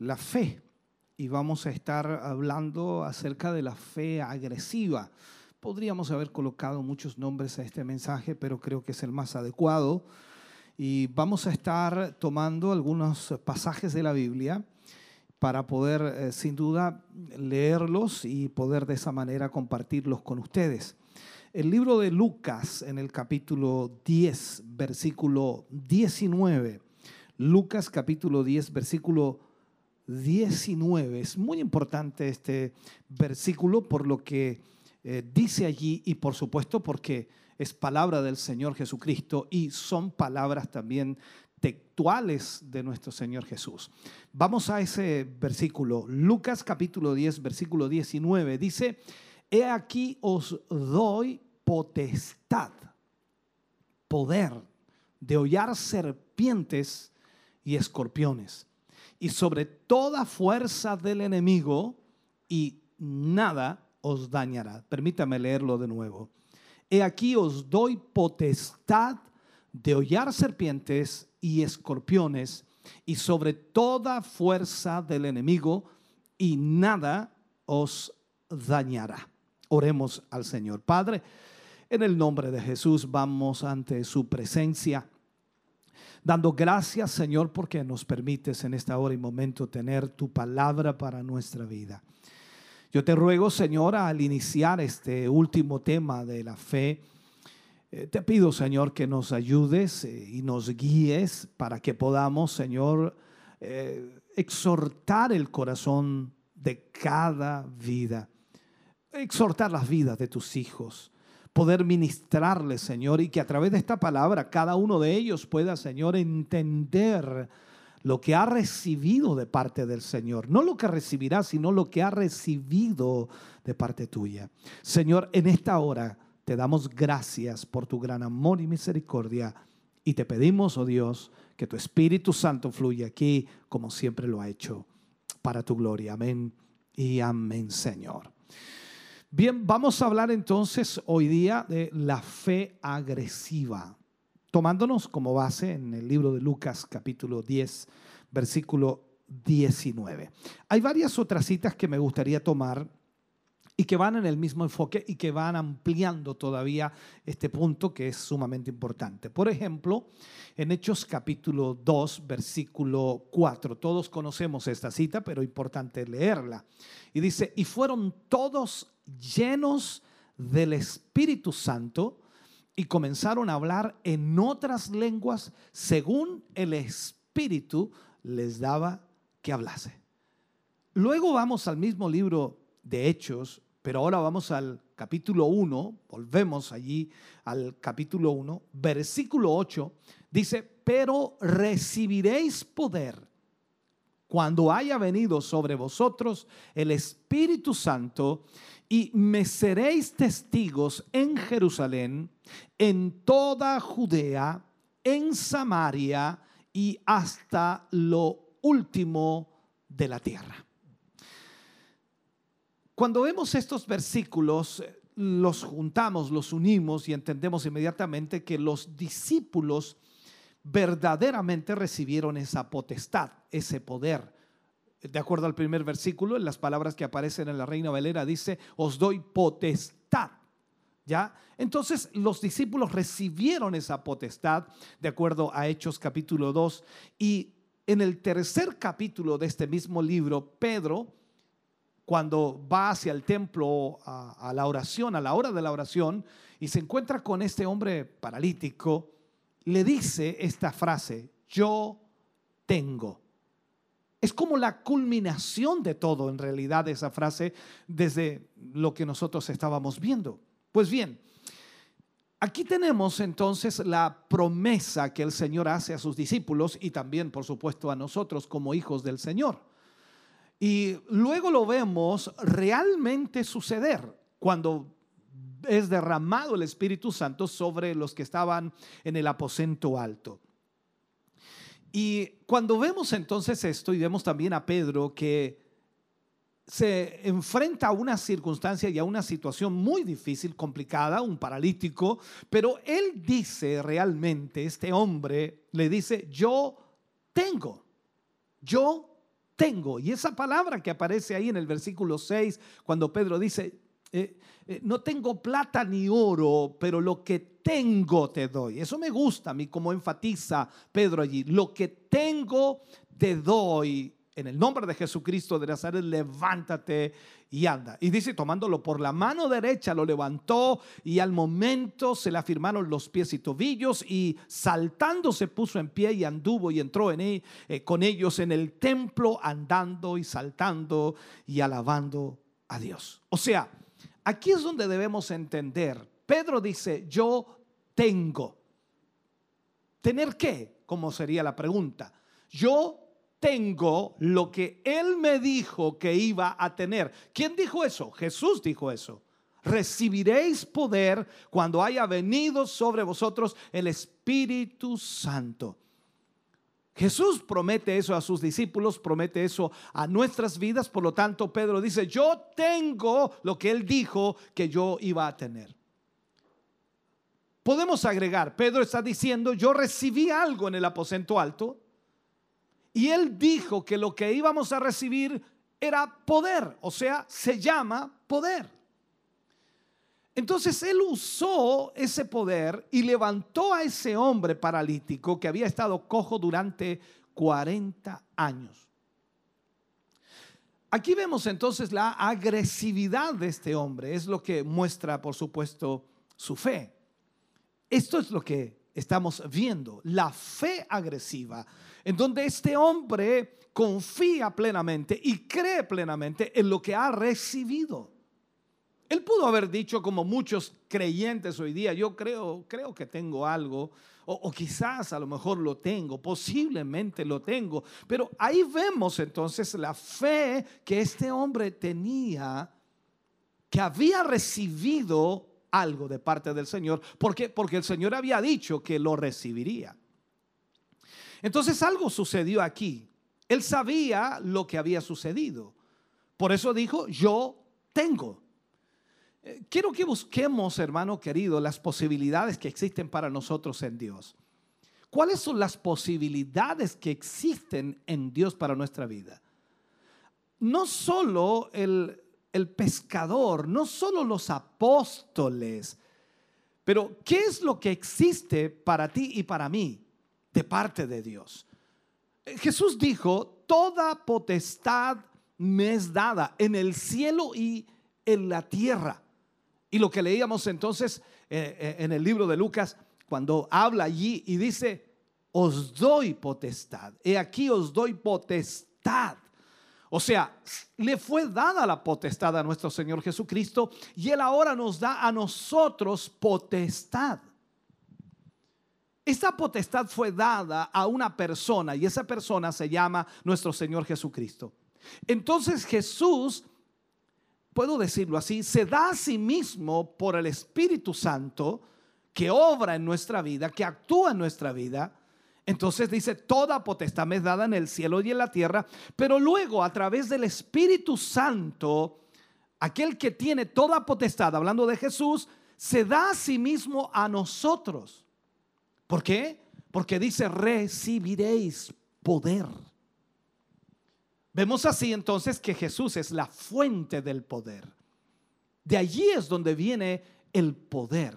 La Fe y vamos a estar hablando acerca de la fe agresiva. Podríamos haber colocado muchos nombres a este mensaje, pero creo que es el más adecuado. Y vamos a estar tomando algunos pasajes de la Biblia para poder, eh, sin duda, leerlos y poder de esa manera compartirlos con ustedes. El libro de Lucas en el capítulo 10, versículo 19. Lucas capítulo 10, versículo 19. Es muy importante este versículo por lo que eh, dice allí y por supuesto porque es palabra del Señor Jesucristo y son palabras también textuales de nuestro Señor Jesús. Vamos a ese versículo, Lucas capítulo 10, versículo 19, dice, he aquí os doy potestad, poder de hollar serpientes y escorpiones y sobre toda fuerza del enemigo y nada os dañará. Permítame leerlo de nuevo. He aquí os doy potestad de hollar serpientes y escorpiones y sobre toda fuerza del enemigo y nada os dañará. Oremos al Señor. Padre, en el nombre de Jesús vamos ante su presencia dando gracias, Señor, porque nos permites en esta hora y momento tener tu palabra para nuestra vida. Yo te ruego, Señor, al iniciar este último tema de la fe, te pido, Señor, que nos ayudes eh, y nos guíes para que podamos, Señor, eh, exhortar el corazón de cada vida, exhortar las vidas de tus hijos poder ministrarles, Señor, y que a través de esta palabra cada uno de ellos pueda, Señor, entender lo que ha recibido de parte del Señor. No lo que recibirá, sino lo que ha recibido de parte tuya. Señor, en esta hora te damos gracias por tu gran amor y misericordia y te pedimos, oh Dios, que tu Espíritu Santo fluya aquí como siempre lo ha hecho, para tu gloria. Amén y amén, Señor. Bien, vamos a hablar entonces hoy día de la fe agresiva, tomándonos como base en el libro de Lucas capítulo 10, versículo 19. Hay varias otras citas que me gustaría tomar y que van en el mismo enfoque y que van ampliando todavía este punto que es sumamente importante. Por ejemplo, en Hechos capítulo 2, versículo 4, todos conocemos esta cita, pero importante leerla. Y dice, y fueron todos llenos del Espíritu Santo y comenzaron a hablar en otras lenguas según el Espíritu les daba que hablase. Luego vamos al mismo libro de Hechos, pero ahora vamos al capítulo 1, volvemos allí al capítulo 1, versículo 8, dice, pero recibiréis poder cuando haya venido sobre vosotros el Espíritu Santo y me seréis testigos en Jerusalén, en toda Judea, en Samaria y hasta lo último de la tierra. Cuando vemos estos versículos, los juntamos, los unimos y entendemos inmediatamente que los discípulos verdaderamente recibieron esa potestad, ese poder de acuerdo al primer versículo, en las palabras que aparecen en la Reina Valera, dice, os doy potestad. ¿Ya? Entonces los discípulos recibieron esa potestad de acuerdo a Hechos capítulo 2 y en el tercer capítulo de este mismo libro, Pedro, cuando va hacia el templo a, la oración, a la hora de la oración, y se encuentra con este hombre paralítico, le dice esta frase, yo tengo es como la culminación de todo, en realidad, esa frase desde lo que nosotros estábamos viendo. Pues bien, aquí tenemos entonces la promesa que el Señor hace a sus discípulos y también, por supuesto, a nosotros como hijos del Señor. Y luego lo vemos realmente suceder cuando es derramado el Espíritu Santo sobre los que estaban en el aposento alto. Y cuando vemos entonces esto y vemos también a Pedro que se enfrenta a una circunstancia y a una situación muy difícil, complicada, un paralítico, pero él dice realmente, este hombre le dice, yo tengo, yo tengo. Y esa palabra que aparece ahí en el versículo 6, cuando Pedro dice, eh, eh, no tengo plata ni oro, pero lo que tengo te doy. Eso me gusta a mí, como enfatiza Pedro allí, lo que tengo te doy en el nombre de Jesucristo de Nazaret, levántate y anda. Y dice, tomándolo por la mano derecha, lo levantó y al momento se le afirmaron los pies y tobillos y saltando se puso en pie y anduvo y entró en él, eh, con ellos en el templo, andando y saltando y alabando a Dios. O sea, aquí es donde debemos entender. Pedro dice, yo tengo. ¿Tener qué? Como sería la pregunta. Yo tengo lo que Él me dijo que iba a tener. ¿Quién dijo eso? Jesús dijo eso. Recibiréis poder cuando haya venido sobre vosotros el Espíritu Santo. Jesús promete eso a sus discípulos, promete eso a nuestras vidas. Por lo tanto, Pedro dice, yo tengo lo que Él dijo que yo iba a tener. Podemos agregar, Pedro está diciendo, yo recibí algo en el aposento alto y él dijo que lo que íbamos a recibir era poder, o sea, se llama poder. Entonces él usó ese poder y levantó a ese hombre paralítico que había estado cojo durante 40 años. Aquí vemos entonces la agresividad de este hombre, es lo que muestra, por supuesto, su fe. Esto es lo que estamos viendo, la fe agresiva en donde este hombre confía plenamente y cree plenamente en lo que ha recibido. Él pudo haber dicho como muchos creyentes hoy día, yo creo, creo que tengo algo, o, quizás a lo mejor lo tengo, posiblemente lo tengo, pero ahí vemos entonces la fe que este hombre tenía, que había recibido algo de parte del Señor, porque porque el Señor había dicho que lo recibiría. Entonces algo sucedió aquí. Él sabía lo que había sucedido. Por eso dijo, yo tengo. Eh, quiero que busquemos, hermano querido, las posibilidades que existen para nosotros en Dios. ¿Cuáles son las posibilidades que existen en Dios para nuestra vida? No solo el, el pescador, no solo los apóstoles, pero ¿qué es lo que existe para ti y para mí? De parte de Dios. Jesús dijo, toda potestad me es dada en el cielo y en la tierra. Y lo que leíamos entonces eh, eh, en el libro de Lucas, cuando habla allí y dice, os doy potestad. He aquí os doy potestad. O sea, le fue dada la potestad a nuestro Señor Jesucristo y Él ahora nos da a nosotros potestad. Esta potestad fue dada a una persona y esa persona se llama nuestro Señor Jesucristo. Entonces Jesús, puedo decirlo así, se da a sí mismo por el Espíritu Santo que obra en nuestra vida, que actúa en nuestra vida. Entonces dice, toda potestad me es dada en el cielo y en la tierra, pero luego a través del Espíritu Santo, aquel que tiene toda potestad, hablando de Jesús, se da a sí mismo a nosotros. ¿Por qué? Porque dice, recibiréis poder. Vemos así entonces que Jesús es la fuente del poder. De allí es donde viene el poder.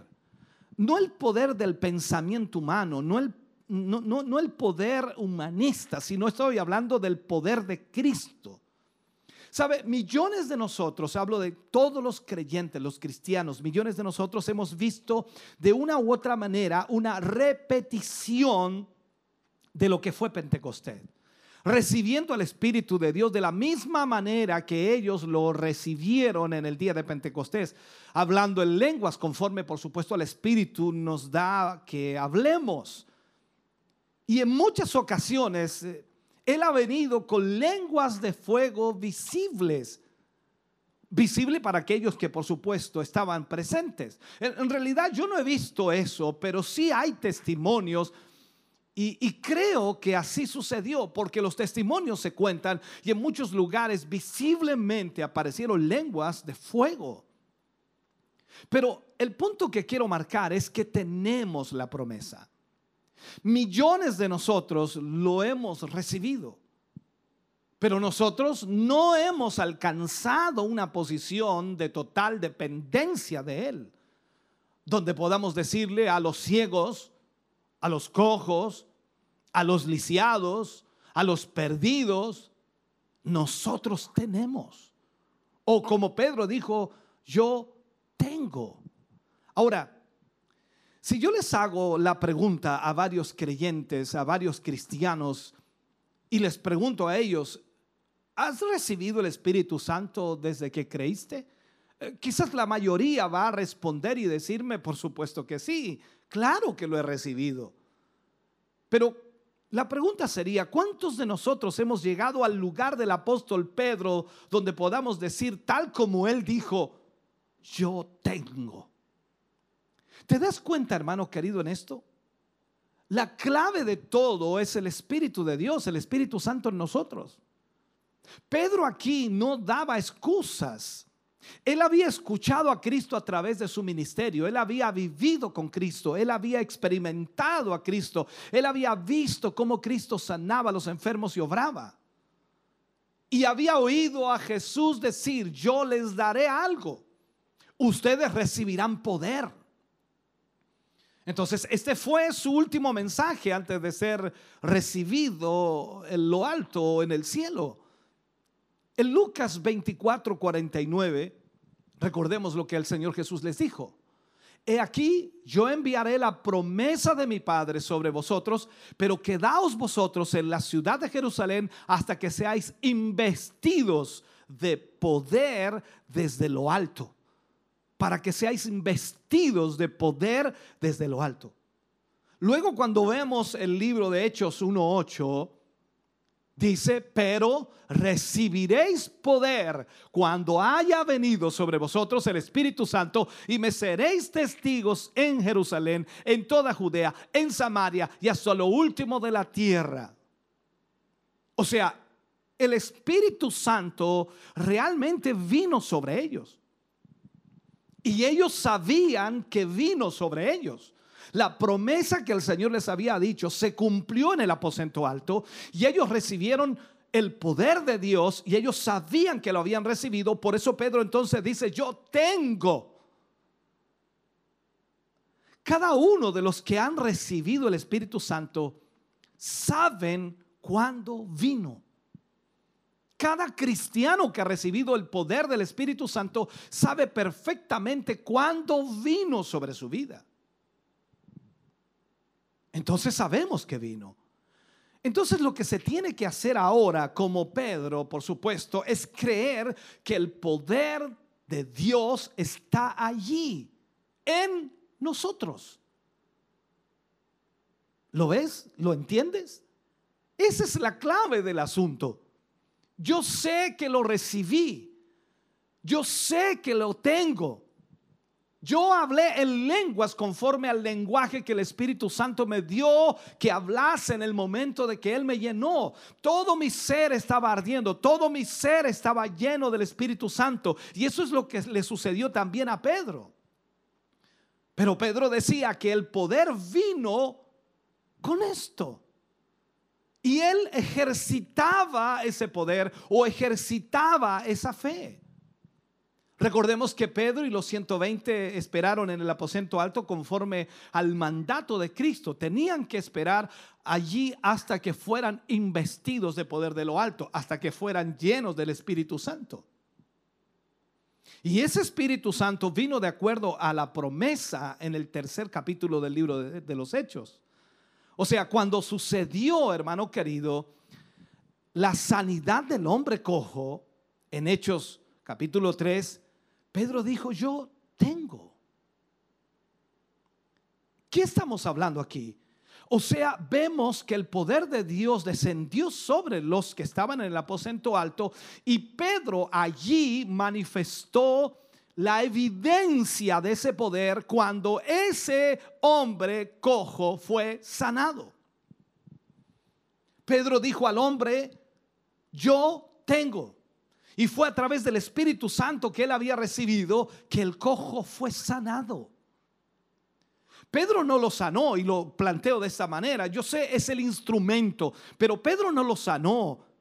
No el poder del pensamiento humano, no el, no, no el poder humanista, sino estoy hablando del poder de Cristo. Sabe, millones de nosotros, hablo de todos los creyentes, los cristianos, millones de nosotros hemos visto de una u otra manera una repetición de lo que fue Pentecostés. Recibiendo al Espíritu de Dios de la misma manera que ellos lo recibieron en el día de Pentecostés, hablando en lenguas conforme, por supuesto, al Espíritu nos da que hablemos. Y en muchas ocasiones eh, él ha venido con lenguas de fuego visibles. Visible para aquellos que por supuesto estaban presentes. En, realidad yo no he visto eso, pero sí hay testimonios Y, y, creo que así sucedió porque los testimonios se cuentan y en muchos lugares visiblemente aparecieron lenguas de fuego. Pero el punto que quiero marcar es que tenemos la promesa. Millones de nosotros lo hemos recibido. Pero nosotros no hemos alcanzado una posición de total dependencia de Él, donde podamos decirle a los ciegos, a los cojos, a los lisiados, a los perdidos, nosotros tenemos. O como Pedro dijo, yo tengo. Ahora, si yo les hago la pregunta a varios creyentes, a varios cristianos, y les pregunto a ellos, ¿has recibido el Espíritu Santo desde que creíste? Eh, quizás la mayoría va a responder y decirme, por supuesto que sí, claro que lo he recibido. Pero la pregunta sería, ¿cuántos de nosotros hemos llegado al lugar del apóstol Pedro donde podamos decir tal como él dijo, yo tengo? ¿Te das cuenta, hermano querido, en esto? La clave de todo es el Espíritu de Dios, el Espíritu Santo en nosotros. Pedro aquí no daba excusas. Él había escuchado a Cristo a través de su ministerio, él había vivido con Cristo, él había experimentado a Cristo, él había visto cómo Cristo sanaba a los enfermos y obraba. Y había oído a Jesús decir, yo les daré algo, ustedes recibirán poder. Entonces, este fue su último mensaje antes de ser recibido en lo alto en el cielo. En Lucas 24, 49, recordemos lo que el Señor Jesús les dijo. He aquí, yo enviaré la promesa de mi Padre sobre vosotros, pero quedaos vosotros en la ciudad de Jerusalén hasta que seáis investidos de poder desde lo alto, para que seáis investidos de poder desde lo alto. Luego cuando vemos el libro de Hechos 1.8, Dice, pero recibiréis poder cuando haya venido sobre vosotros el Espíritu Santo y me seréis testigos en Jerusalén, en toda Judea, en Samaria y hasta lo último de la tierra. O sea, el Espíritu Santo realmente vino sobre ellos. Y ellos sabían que vino sobre ellos. La promesa que el Señor les había dicho se cumplió en el aposento alto y ellos recibieron el poder de Dios y ellos sabían que lo habían recibido. Por eso Pedro entonces dice, yo tengo. Cada uno de los que han recibido el Espíritu Santo saben cuándo vino. Cada cristiano que ha recibido el poder del Espíritu Santo sabe perfectamente cuándo vino sobre su vida entonces sabemos que vino. Entonces lo que se tiene que hacer ahora, como Pedro, por supuesto, es creer que el poder de Dios está allí, en nosotros. ¿Lo ves? ¿Lo entiendes? Esa es la clave del asunto. Yo sé que lo recibí. Yo sé que lo tengo. Yo hablé en lenguas conforme al lenguaje que el Espíritu Santo me dio que hablase en el momento de que Él me llenó. Todo mi ser estaba ardiendo, todo mi ser estaba lleno del Espíritu Santo. Y eso es lo que le sucedió también a Pedro. Pero Pedro decía que el poder vino con esto. Y él ejercitaba ese poder o ejercitaba esa fe. Recordemos que Pedro y los 120 esperaron en el aposento alto conforme al mandato de Cristo. Tenían que esperar allí hasta que fueran investidos de poder de lo alto, hasta que fueran llenos del Espíritu Santo. Y ese Espíritu Santo vino de acuerdo a la promesa en el tercer capítulo del libro de, los Hechos. O sea, cuando sucedió, hermano querido, la sanidad del hombre cojo en Hechos capítulo 3, Pedro dijo, yo tengo. ¿Qué estamos hablando aquí? O sea, vemos que el poder de Dios descendió sobre los que estaban en el aposento alto y Pedro allí manifestó la evidencia de ese poder cuando ese hombre cojo fue sanado. Pedro dijo al hombre, yo tengo. Y fue a través del Espíritu Santo que él había recibido que el cojo fue sanado. Pedro no lo sanó y lo planteo de esta manera. Yo sé, es el instrumento, pero Pedro no lo sanó.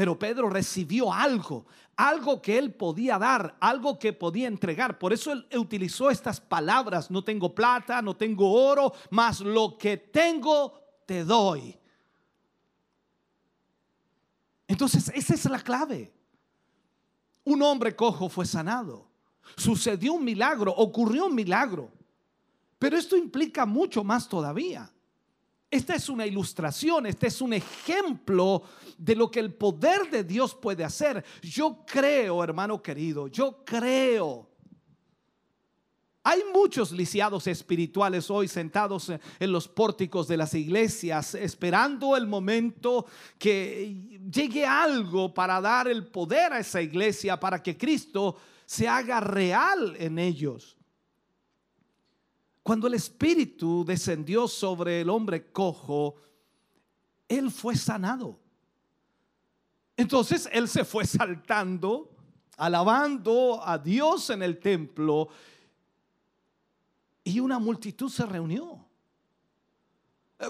Pero Pedro recibió algo, algo que él podía dar, algo que podía entregar. Por eso él utilizó estas palabras, no tengo plata, no tengo oro, mas lo que tengo te doy. Entonces, esa es la clave. Un hombre cojo fue sanado. Sucedió un milagro, ocurrió un milagro. Pero esto implica mucho más todavía. Esta es una ilustración, este es un ejemplo de lo que el poder de Dios puede hacer. Yo creo, hermano querido, yo creo. Hay muchos lisiados espirituales hoy sentados en los pórticos de las iglesias esperando el momento que llegue algo para dar el poder a esa iglesia, para que Cristo se haga real en ellos. Cuando el Espíritu descendió sobre el hombre cojo, él fue sanado. Entonces él se fue saltando, alabando a Dios en el templo, y una multitud se reunió.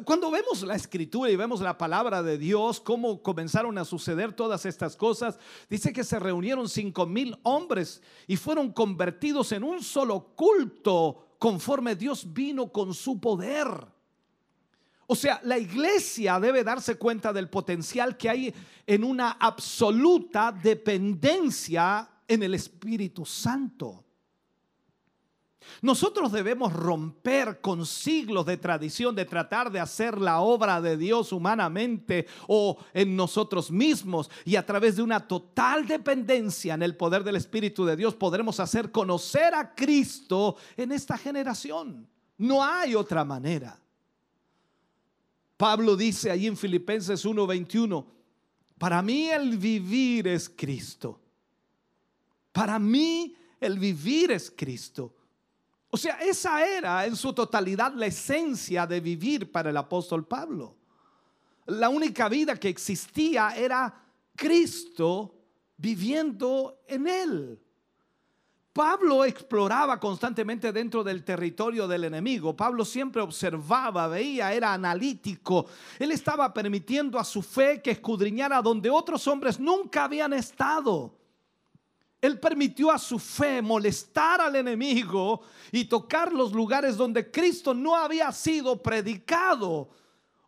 Cuando vemos la escritura y vemos la palabra de Dios, cómo comenzaron a suceder todas estas cosas, dice que se reunieron cinco mil hombres y fueron convertidos en un solo culto conforme Dios vino con su poder. O sea, la iglesia debe darse cuenta del potencial que hay en una absoluta dependencia en el Espíritu Santo. Nosotros debemos romper con siglos de tradición de tratar de hacer la obra de Dios humanamente o en nosotros mismos y a través de una total dependencia en el poder del Espíritu de Dios podremos hacer conocer a Cristo en esta generación. No hay otra manera. Pablo dice ahí en Filipenses 1:21, para mí el vivir es Cristo. Para mí el vivir es Cristo. O sea, esa era en su totalidad la esencia de vivir para el apóstol Pablo. La única vida que existía era Cristo viviendo en él. Pablo exploraba constantemente dentro del territorio del enemigo. Pablo siempre observaba, veía, era analítico. Él estaba permitiendo a su fe que escudriñara donde otros hombres nunca habían estado. Él permitió a su fe molestar al enemigo y tocar los lugares donde Cristo no había sido predicado.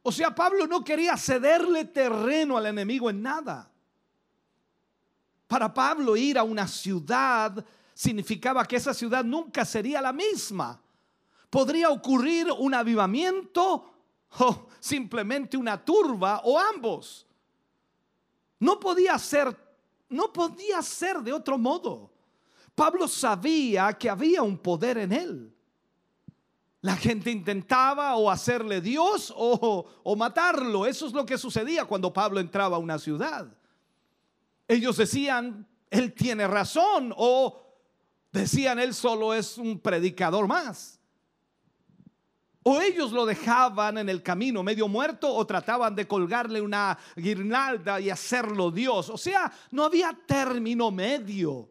O sea, Pablo no quería cederle terreno al enemigo en nada. Para Pablo ir a una ciudad significaba que esa ciudad nunca sería la misma. Podría ocurrir un avivamiento o simplemente una turba o ambos. No podía ser no podía ser de otro modo. Pablo sabía que había un poder en él. La gente intentaba o hacerle Dios o, o, matarlo. Eso es lo que sucedía cuando Pablo entraba a una ciudad. Ellos decían, él tiene razón o decían, él solo es un predicador más. O ellos lo dejaban en el camino medio muerto o trataban de colgarle una guirnalda y hacerlo Dios. O sea, no había término medio.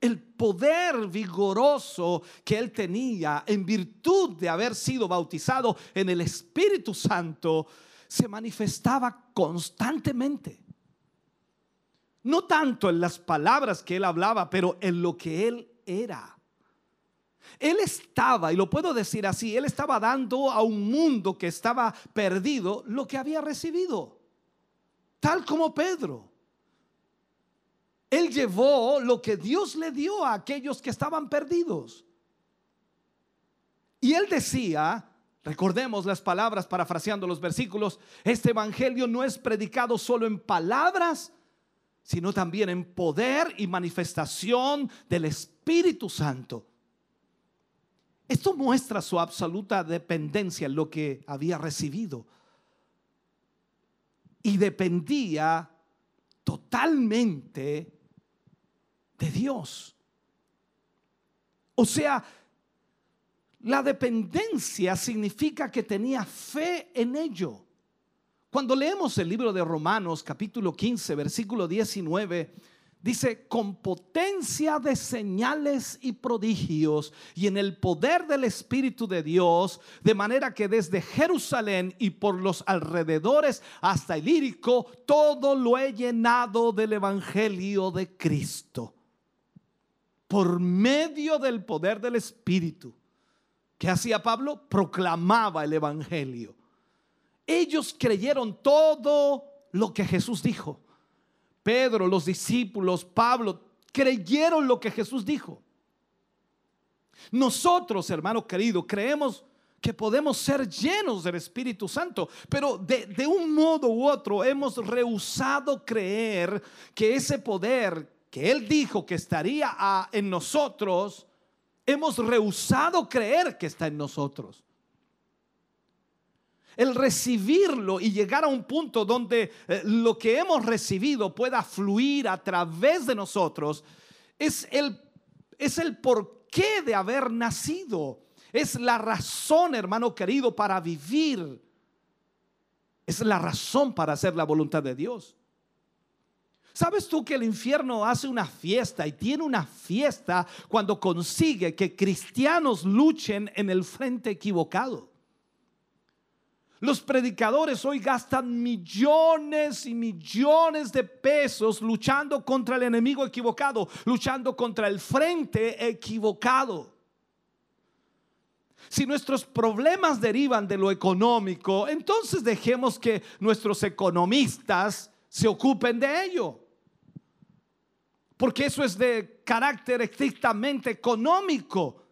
El poder vigoroso que él tenía en virtud de haber sido bautizado en el Espíritu Santo se manifestaba constantemente. No tanto en las palabras que él hablaba, pero en lo que él era. Él estaba, y lo puedo decir así, él estaba dando a un mundo que estaba perdido lo que había recibido, tal como Pedro. Él llevó lo que Dios le dio a aquellos que estaban perdidos. Y él decía, recordemos las palabras parafraseando los versículos, este evangelio no es predicado solo en palabras, sino también en poder y manifestación del Espíritu Santo. Esto muestra su absoluta dependencia en lo que había recibido. Y dependía totalmente de Dios. O sea, la dependencia significa que tenía fe en ello. Cuando leemos el libro de Romanos capítulo 15, versículo 19, dice, con potencia de señales y prodigios y en el poder del Espíritu de Dios, de manera que desde Jerusalén y por los alrededores hasta el Lírico, todo lo he llenado del Evangelio de Cristo. Por medio del poder del Espíritu. ¿Qué hacía Pablo? Proclamaba el Evangelio. Ellos creyeron todo lo que Jesús dijo. Pedro, los discípulos, Pablo, creyeron lo que Jesús dijo. Nosotros, hermano querido, creemos que podemos ser llenos del Espíritu Santo, pero de, un modo u otro hemos rehusado creer que ese poder que Él dijo que estaría en nosotros, hemos rehusado creer que está en nosotros el recibirlo y llegar a un punto donde eh, lo que hemos recibido pueda fluir a través de nosotros, es el, es el porqué de haber nacido. Es la razón, hermano querido, para vivir. Es la razón para hacer la voluntad de Dios. ¿Sabes tú que el infierno hace una fiesta y tiene una fiesta cuando consigue que cristianos luchen en el frente equivocado? Los predicadores hoy gastan millones y millones de pesos luchando contra el enemigo equivocado, luchando contra el frente equivocado. Si nuestros problemas derivan de lo económico, entonces dejemos que nuestros economistas se ocupen de ello. Porque eso es de carácter estrictamente económico.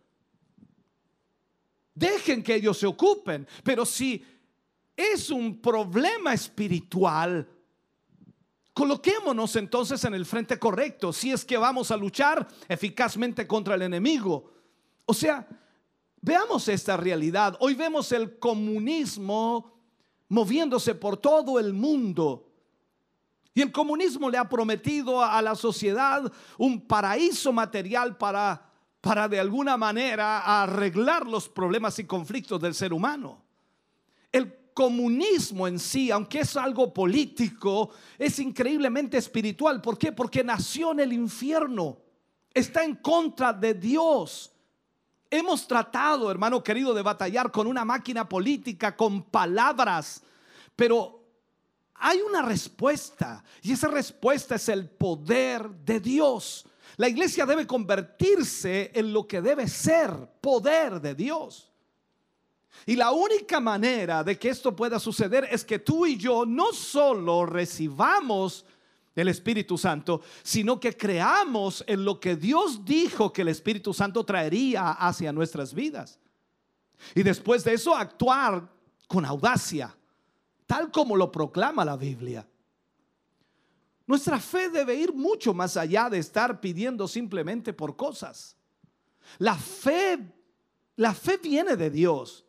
Dejen que ellos se ocupen. Pero si es un problema espiritual, coloquémonos entonces en el frente correcto, si es que vamos a luchar eficazmente contra el enemigo. O sea, veamos esta realidad. Hoy vemos el comunismo moviéndose por todo el mundo. Y el comunismo le ha prometido a la sociedad un paraíso material para, para de alguna manera arreglar los problemas y conflictos del ser humano. Comunismo en sí, aunque es algo político, es increíblemente espiritual. ¿Por qué? Porque nació en el infierno. Está en contra de Dios. Hemos tratado, hermano querido, de batallar con una máquina política, con palabras, pero hay una respuesta y esa respuesta es el poder de Dios. La iglesia debe convertirse en lo que debe ser, poder de Dios. Y la única manera de que esto pueda suceder es que tú y yo no solo recibamos el Espíritu Santo, sino que creamos en lo que Dios dijo que el Espíritu Santo traería hacia nuestras vidas. Y después de eso actuar con audacia, tal como lo proclama la Biblia. Nuestra fe debe ir mucho más allá de estar pidiendo simplemente por cosas. La fe, la fe viene de Dios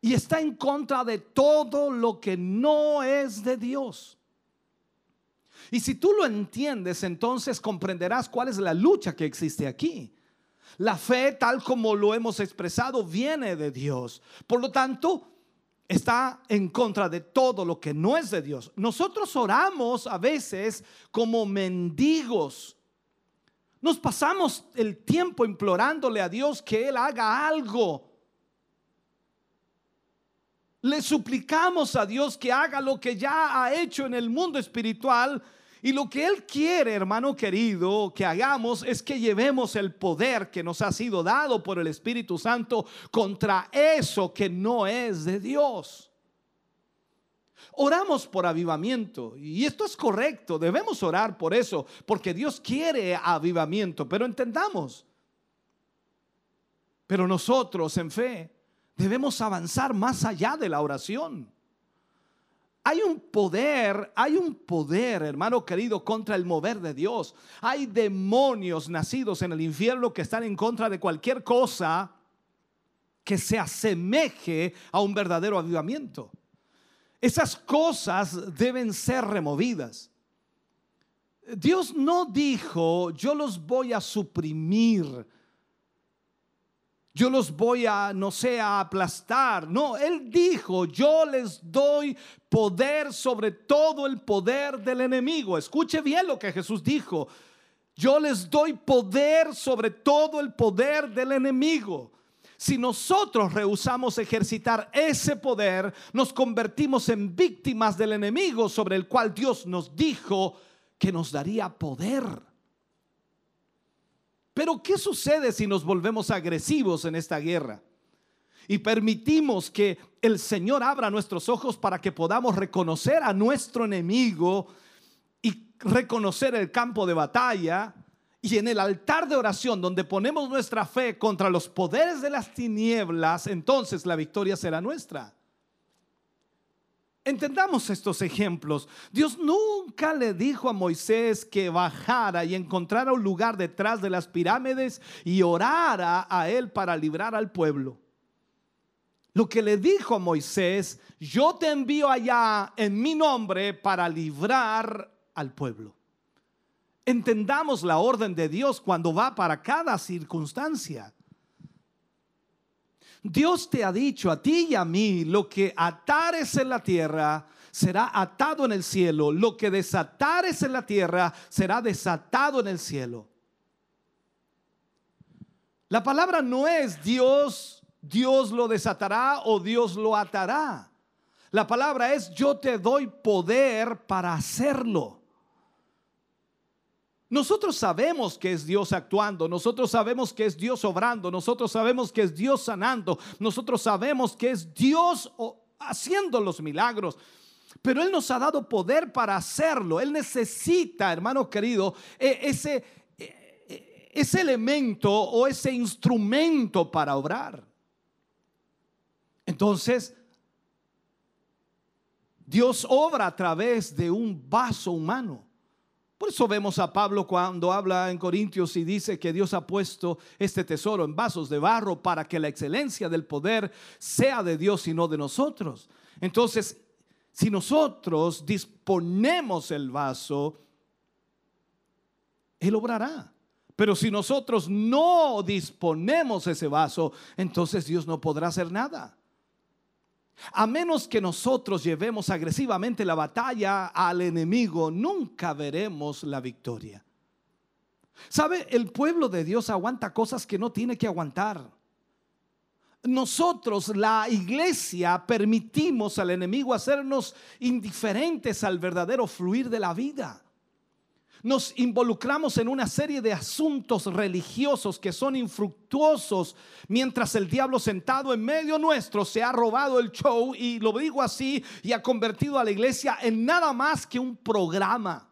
y está en contra de todo lo que no es de Dios. Y si tú lo entiendes, entonces comprenderás cuál es la lucha que existe aquí. La fe, tal como lo hemos expresado, viene de Dios. Por lo tanto, está en contra de todo lo que no es de Dios. Nosotros oramos a veces como mendigos. Nos pasamos el tiempo implorándole a Dios que Él haga algo le suplicamos a Dios que haga lo que ya ha hecho en el mundo espiritual. Y lo que Él quiere, hermano querido, que hagamos es que llevemos el poder que nos ha sido dado por el Espíritu Santo contra eso que no es de Dios. Oramos por avivamiento y esto es correcto, debemos orar por eso, porque Dios quiere avivamiento, pero entendamos. Pero nosotros en fe debemos avanzar más allá de la oración. Hay un poder, hay un poder, hermano querido, contra el mover de Dios. Hay demonios nacidos en el infierno que están en contra de cualquier cosa que se asemeje a un verdadero avivamiento. Esas cosas deben ser removidas. Dios no dijo, yo los voy a suprimir yo los voy a, no sé, a aplastar. No, Él dijo, yo les doy poder sobre todo el poder del enemigo. Escuche bien lo que Jesús dijo. Yo les doy poder sobre todo el poder del enemigo. Si nosotros rehusamos ejercitar ese poder, nos convertimos en víctimas del enemigo sobre el cual Dios nos dijo que nos daría poder. Pero ¿qué sucede si nos volvemos agresivos en esta guerra? Y permitimos que el Señor abra nuestros ojos para que podamos reconocer a nuestro enemigo y reconocer el campo de batalla. Y en el altar de oración donde ponemos nuestra fe contra los poderes de las tinieblas, entonces la victoria será nuestra. Entendamos estos ejemplos. Dios nunca le dijo a Moisés que bajara y encontrara un lugar detrás de las pirámides y orara a él para librar al pueblo. Lo que le dijo a Moisés, yo te envío allá en mi nombre para librar al pueblo. Entendamos la orden de Dios cuando va para cada circunstancia. Dios te ha dicho a ti y a mí, lo que atares en la tierra será atado en el cielo, lo que desatares en la tierra será desatado en el cielo. La palabra no es Dios, Dios lo desatará o Dios lo atará. La palabra es yo te doy poder para hacerlo. Nosotros sabemos que es Dios actuando, nosotros sabemos que es Dios obrando, nosotros sabemos que es Dios sanando, nosotros sabemos que es Dios haciendo los milagros. Pero Él nos ha dado poder para hacerlo. Él necesita, hermano querido, e, ese, e, e, ese elemento o ese instrumento para obrar. Entonces, Dios obra a través de un vaso humano. Por eso vemos a Pablo cuando habla en Corintios y dice que Dios ha puesto este tesoro en vasos de barro para que la excelencia del poder sea de Dios y no de nosotros. Entonces, si nosotros disponemos el vaso, Él obrará. Pero si nosotros no disponemos ese vaso, entonces Dios no podrá hacer nada. A menos que nosotros llevemos agresivamente la batalla al enemigo, nunca veremos la victoria. ¿Sabe? El pueblo de Dios aguanta cosas que no tiene que aguantar. Nosotros, la iglesia, permitimos al enemigo hacernos indiferentes al verdadero fluir de la vida nos involucramos en una serie de asuntos religiosos que son infructuosos, mientras el diablo sentado en medio nuestro se ha robado el show, y lo digo así, y ha convertido a la iglesia en nada más que un programa.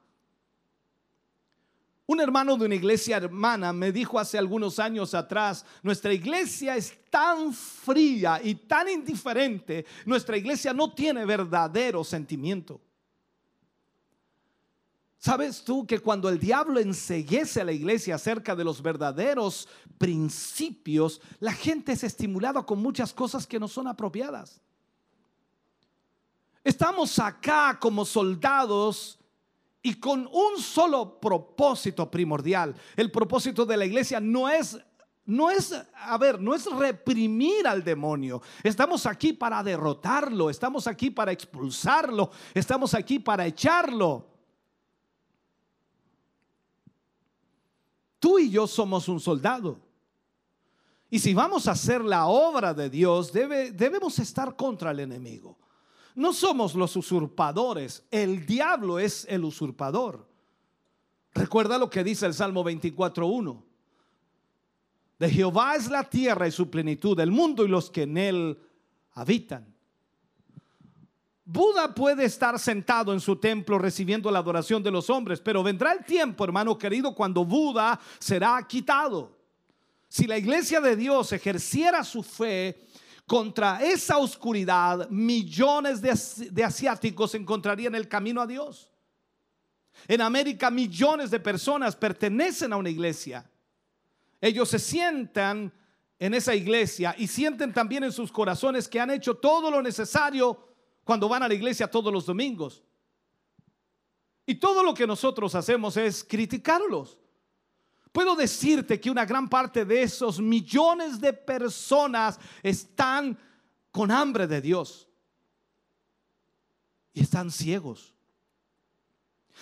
Un hermano de una iglesia hermana me dijo hace algunos años atrás, nuestra iglesia es tan fría y tan indiferente, nuestra iglesia no tiene verdadero sentimiento. ¿Sabes tú que cuando el diablo enseguece a la iglesia acerca de los verdaderos principios, la gente es estimulada con muchas cosas que no son apropiadas? Estamos acá como soldados y con un solo propósito primordial. El propósito de la iglesia no es no es, a ver, no es reprimir al demonio. Estamos aquí para derrotarlo, estamos aquí para expulsarlo, estamos aquí para echarlo. Tú y yo somos un soldado. Y si vamos a hacer la obra de Dios, debemos estar contra el enemigo. No somos los usurpadores, el diablo es el usurpador. Recuerda lo que dice el Salmo 24.1. De Jehová es la tierra y su plenitud, el mundo y los que en él habitan. Buda puede estar sentado en su templo recibiendo la adoración de los hombres, pero vendrá el tiempo, hermano querido, cuando Buda será quitado. Si la iglesia de Dios ejerciera su fe contra esa oscuridad, millones de, asiáticos encontrarían el camino a Dios. En América millones de personas pertenecen a una iglesia. Ellos se sientan en esa iglesia y sienten también en sus corazones que han hecho todo lo necesario cuando van a la iglesia todos los domingos. Y todo lo que nosotros hacemos es criticarlos. Puedo decirte que una gran parte de esos millones de personas están con hambre de Dios y están ciegos.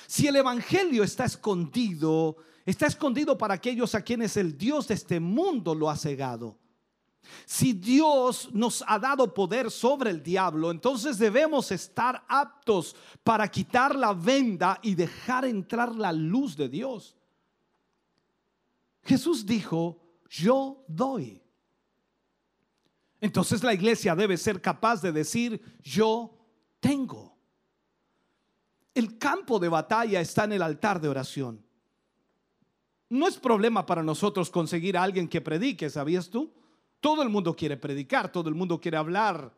Si el Evangelio está escondido, está escondido para aquellos a quienes el Dios de este mundo lo ha cegado. Si Dios nos ha dado poder sobre el diablo, entonces debemos estar aptos para quitar la venda y dejar entrar la luz de Dios. Jesús dijo, yo doy. Entonces la iglesia debe ser capaz de decir, yo tengo. El campo de batalla está en el altar de oración. No es problema para nosotros conseguir a alguien que predique, ¿sabías tú? Todo el mundo quiere predicar, todo el mundo quiere hablar.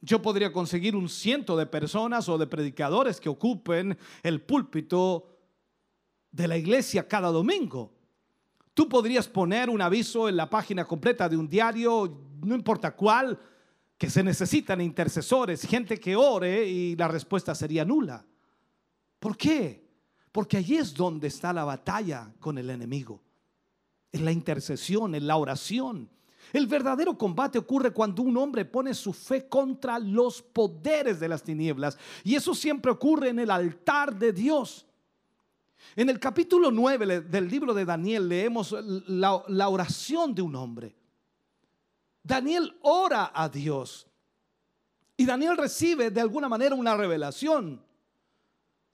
Yo podría conseguir un ciento de personas o de predicadores que ocupen el púlpito de la iglesia cada domingo. Tú podrías poner un aviso en la página completa de un diario, no importa cuál, que se necesitan intercesores, gente que ore y la respuesta sería nula. ¿Por qué? Porque allí es donde está la batalla con el enemigo en la intercesión, en la oración. El verdadero combate ocurre cuando un hombre pone su fe contra los poderes de las tinieblas. Y eso siempre ocurre en el altar de Dios. En el capítulo 9 del libro de Daniel leemos la, la oración de un hombre. Daniel ora a Dios. Y Daniel recibe de alguna manera una revelación.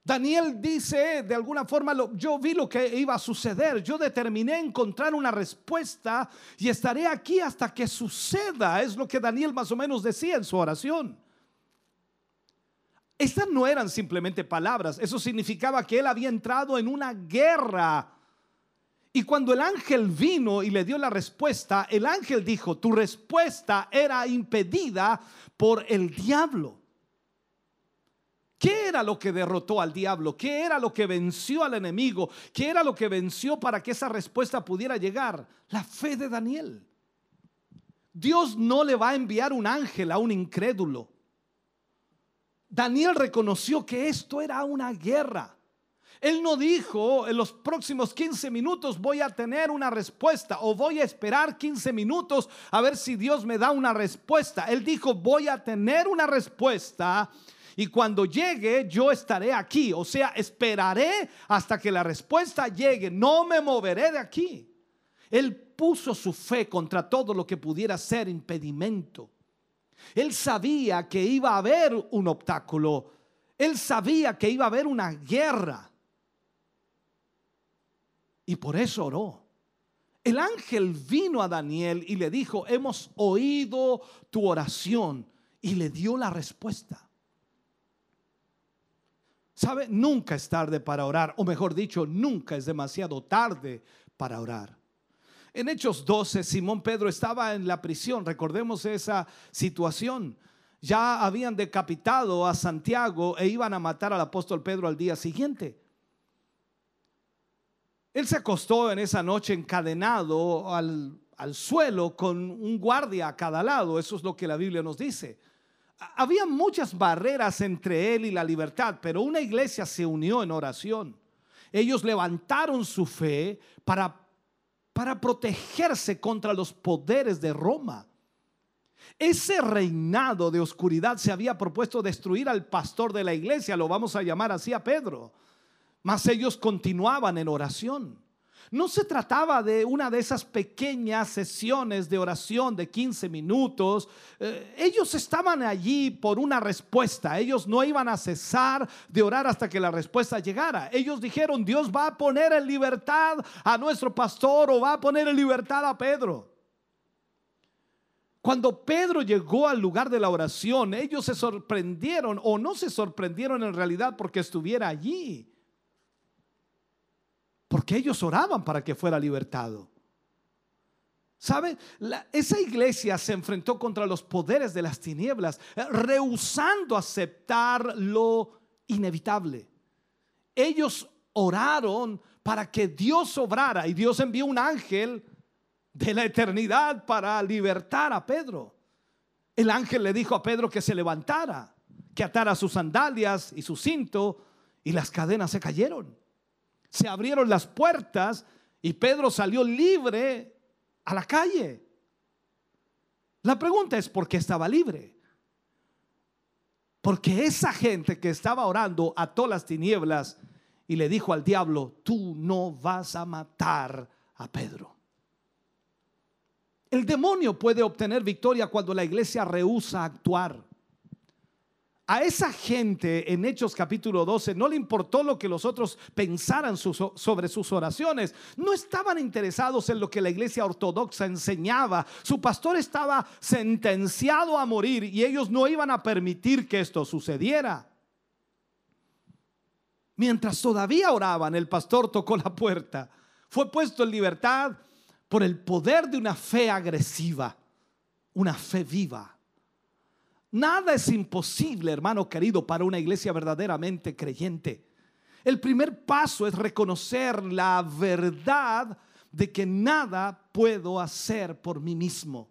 Daniel dice, de alguna forma, yo vi lo que iba a suceder, yo determiné encontrar una respuesta y estaré aquí hasta que suceda, es lo que Daniel más o menos decía en su oración. Estas no eran simplemente palabras, eso significaba que él había entrado en una guerra. Y cuando el ángel vino y le dio la respuesta, el ángel dijo, tu respuesta era impedida por el diablo. ¿Qué era lo que derrotó al diablo? ¿Qué era lo que venció al enemigo? ¿Qué era lo que venció para que esa respuesta pudiera llegar? La fe de Daniel. Dios no le va a enviar un ángel a un incrédulo. Daniel reconoció que esto era una guerra. Él no dijo en los próximos 15 minutos voy a tener una respuesta o voy a esperar 15 minutos a ver si Dios me da una respuesta. Él dijo voy a tener una respuesta y cuando llegue yo estaré aquí. O sea, esperaré hasta que la respuesta llegue. No me moveré de aquí. Él puso su fe contra todo lo que pudiera ser impedimento. Él sabía que iba a haber un obstáculo. Él sabía que iba a haber una guerra. Y por eso oró. El ángel vino a Daniel y le dijo, hemos oído tu oración. Y le dio la respuesta. ¿Sabe? Nunca es tarde para orar, o mejor dicho, nunca es demasiado tarde para orar. En Hechos 12, Simón Pedro estaba en la prisión, recordemos esa situación. Ya habían decapitado a Santiago e iban a matar al apóstol Pedro al día siguiente. Él se acostó en esa noche encadenado al, al suelo con un guardia a cada lado, eso es lo que la Biblia nos dice había muchas barreras entre él y la libertad, pero una iglesia se unió en oración. Ellos levantaron su fe para, para protegerse contra los poderes de Roma. Ese reinado de oscuridad se había propuesto destruir al pastor de la iglesia, lo vamos a llamar así a Pedro, mas ellos continuaban en oración. No se trataba de una de esas pequeñas sesiones de oración de 15 minutos. Eh, ellos estaban allí por una respuesta. Ellos no iban a cesar de orar hasta que la respuesta llegara. Ellos dijeron, Dios va a poner en libertad a nuestro pastor o va a poner en libertad a Pedro. Cuando Pedro llegó al lugar de la oración, ellos se sorprendieron o no se sorprendieron en realidad porque estuviera allí. Porque ellos oraban para que fuera libertado. ¿Sabe? esa iglesia se enfrentó contra los poderes de las tinieblas, eh, rehusando aceptar lo inevitable. Ellos oraron para que Dios obrara y Dios envió un ángel de la eternidad para libertar a Pedro. El ángel le dijo a Pedro que se levantara, que atara sus sandalias y su cinto y las cadenas se cayeron. Se abrieron las puertas y Pedro salió libre a la calle. La pregunta es por qué estaba libre. Porque esa gente que estaba orando ató las tinieblas y le dijo al diablo, tú no vas a matar a Pedro. El demonio puede obtener victoria cuando la iglesia rehúsa actuar. A esa gente en Hechos capítulo 12 no le importó lo que los otros pensaran sobre sus oraciones. No estaban interesados en lo que la iglesia ortodoxa enseñaba. Su pastor estaba sentenciado a morir y ellos no iban a permitir que esto sucediera. Mientras todavía oraban, el pastor tocó la puerta. Fue puesto en libertad por el poder de una fe agresiva, una fe viva. Nada es imposible, hermano querido, para una iglesia verdaderamente creyente. El primer paso es reconocer la verdad de que nada puedo hacer por mí mismo.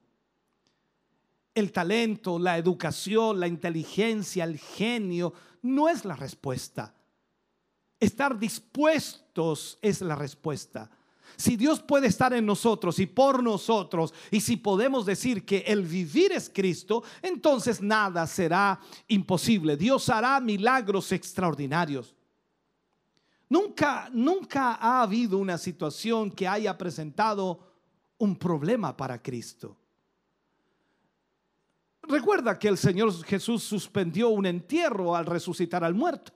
El talento, la educación, la inteligencia, el genio no es la respuesta. Estar dispuestos es la respuesta. Si Dios puede estar en nosotros y por nosotros, y si podemos decir que el vivir es Cristo, entonces nada será imposible. Dios hará milagros extraordinarios. Nunca, nunca ha habido una situación que haya presentado un problema para Cristo. Recuerda que el Señor Jesús suspendió un entierro al resucitar al muerto.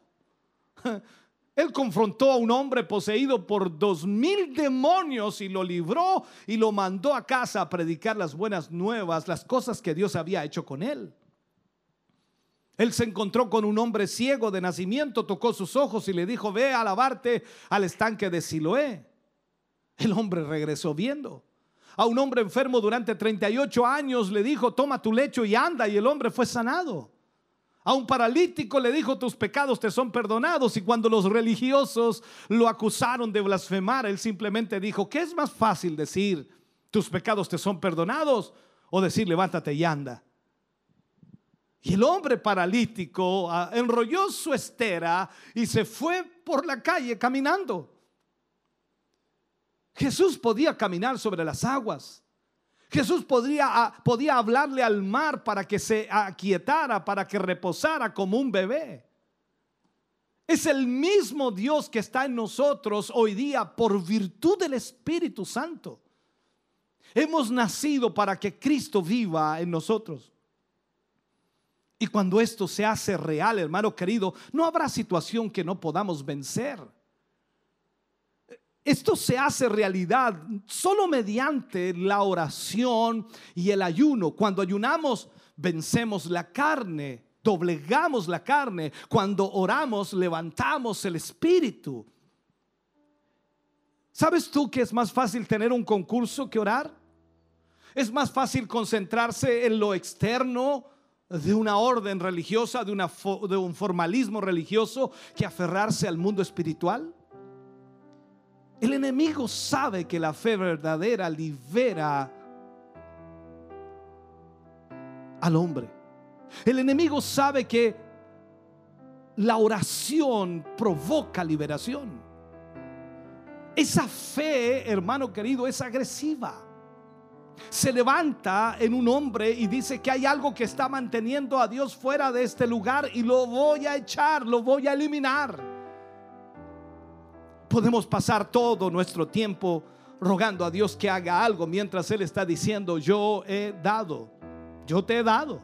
Él confrontó a un hombre poseído por dos mil demonios y lo libró y lo mandó a casa a predicar las buenas nuevas, las cosas que Dios había hecho con él. Él se encontró con un hombre ciego de nacimiento, tocó sus ojos y le dijo, ve a lavarte al estanque de Siloé. El hombre regresó viendo. A un hombre enfermo durante 38 años le dijo, toma tu lecho y anda, y el hombre fue sanado. A un paralítico le dijo, tus pecados te son perdonados. Y cuando los religiosos lo acusaron de blasfemar, él simplemente dijo, ¿qué es más fácil decir, tus pecados te son perdonados? O decir, levántate y anda. Y el hombre paralítico ah, enrolló su estera y se fue por la calle caminando. Jesús podía caminar sobre las aguas. Jesús podría, ah, podía hablarle al mar para que se aquietara, para que reposara como un bebé. Es el mismo Dios que está en nosotros hoy día por virtud del Espíritu Santo. Hemos nacido para que Cristo viva en nosotros. Y cuando esto se hace real, hermano querido, no habrá situación que no podamos vencer. Esto se hace realidad solo mediante la oración y el ayuno. Cuando ayunamos, vencemos la carne, doblegamos la carne. Cuando oramos, levantamos el espíritu. ¿Sabes tú que es más fácil tener un concurso que orar? Es más fácil concentrarse en lo externo de una orden religiosa, de, de un formalismo religioso, que aferrarse al mundo espiritual. El enemigo sabe que la fe verdadera libera al hombre. El enemigo sabe que la oración provoca liberación. Esa fe, hermano querido, es agresiva. Se levanta en un hombre y dice que hay algo que está manteniendo a Dios fuera de este lugar y lo voy a echar, lo voy a eliminar podemos pasar todo nuestro tiempo rogando a Dios que haga algo mientras Él está diciendo, yo he dado, yo te he dado.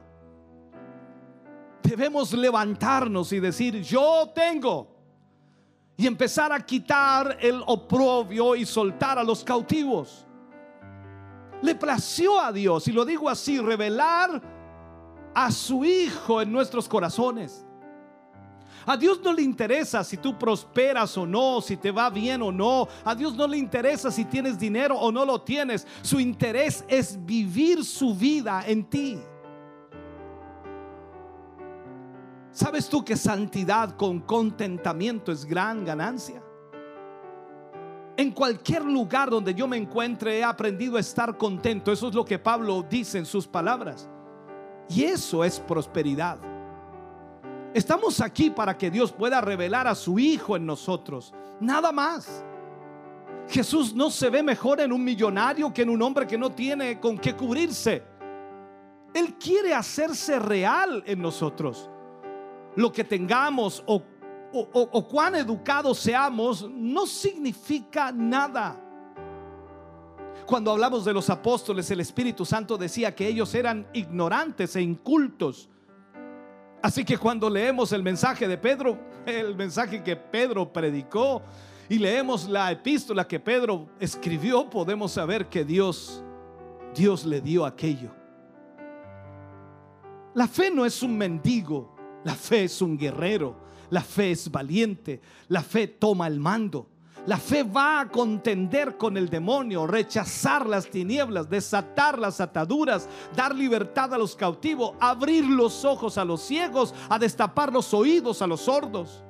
Debemos levantarnos y decir, yo tengo. Y empezar a quitar el oprobio y soltar a los cautivos. Le plació a Dios, y lo digo así, revelar a su Hijo en nuestros corazones. A Dios no le interesa si tú prosperas o no, si te va bien o no. A Dios no le interesa si tienes dinero o no lo tienes. Su interés es vivir su vida en ti. ¿Sabes tú que santidad con contentamiento es gran ganancia? En cualquier lugar donde yo me encuentre he aprendido a estar contento. Eso es lo que Pablo dice en sus palabras. Y eso es prosperidad. Estamos aquí para que Dios pueda revelar a su Hijo en nosotros. Nada más. Jesús no se ve mejor en un millonario que en un hombre que no tiene con qué cubrirse. Él quiere hacerse real en nosotros. Lo que tengamos o, cuán educados seamos no significa nada. Cuando hablamos de los apóstoles, el Espíritu Santo decía que ellos eran ignorantes e incultos. Así que cuando leemos el mensaje de Pedro, el mensaje que Pedro predicó, y leemos la epístola que Pedro escribió, podemos saber que Dios, Dios le dio aquello. La fe no es un mendigo, la fe es un guerrero, la fe es valiente, la fe toma el mando. La fe va a contender con el demonio, rechazar las tinieblas, desatar las ataduras, dar libertad a los cautivos, abrir los ojos a los ciegos, a destapar los oídos a los sordos.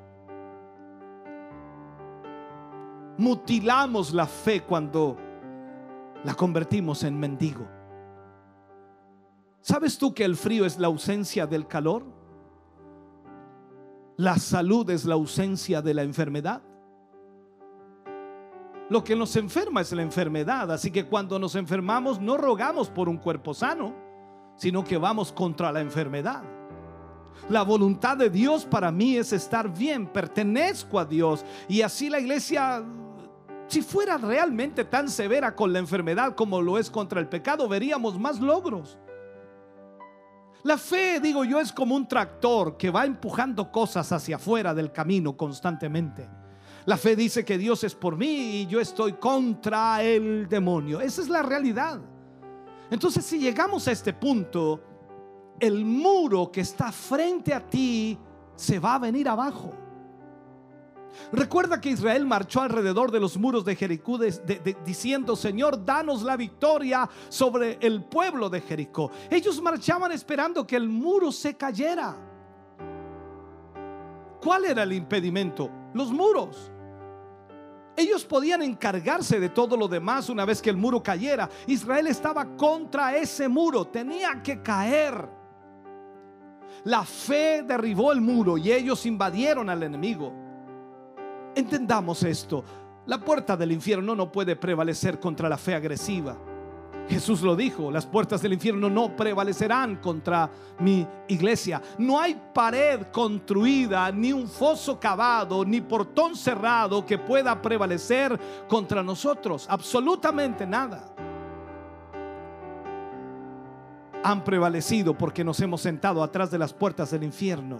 mutilamos la fe cuando la convertimos en mendigo. ¿Sabes tú que el frío es la ausencia del calor? La salud es la ausencia de la enfermedad. Lo que nos enferma es la enfermedad, así que cuando nos enfermamos no rogamos por un cuerpo sano, sino que vamos contra la enfermedad. La voluntad de Dios para mí es estar bien, pertenezco a Dios y así la iglesia si fuera realmente tan severa con la enfermedad como lo es contra el pecado, veríamos más logros. La fe, digo yo, es como un tractor que va empujando cosas hacia afuera del camino constantemente. La fe dice que Dios es por mí y yo estoy contra el demonio. Esa es la realidad. Entonces, si llegamos a este punto, el muro que está frente a ti se va a venir abajo. Recuerda que Israel marchó alrededor de los muros de Jericó diciendo, Señor, danos la victoria sobre el pueblo de Jericó. Ellos marchaban esperando que el muro se cayera. ¿Cuál era el impedimento? Los muros. Ellos podían encargarse de todo lo demás una vez que el muro cayera. Israel estaba contra ese muro, tenía que caer. La fe derribó el muro y ellos invadieron al enemigo. Entendamos esto. La puerta del infierno no puede prevalecer contra la fe agresiva. Jesús lo dijo, las puertas del infierno no prevalecerán contra mi iglesia. No hay pared construida, ni un foso cavado, ni portón cerrado que pueda prevalecer contra nosotros. Absolutamente nada. Han prevalecido porque nos hemos sentado atrás de las puertas del infierno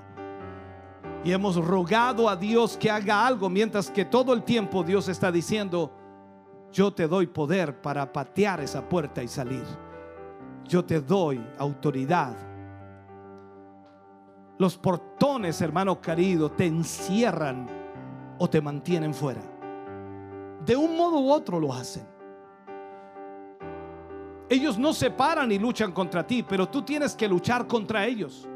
y hemos rogado a Dios que haga algo mientras que todo el tiempo Dios está diciendo, yo te doy poder para patear esa puerta y salir. Yo te doy autoridad. Los portones, hermano querido, te encierran o te mantienen fuera. De un modo u otro lo hacen. Ellos no se paran y luchan contra ti, pero tú tienes que luchar contra ellos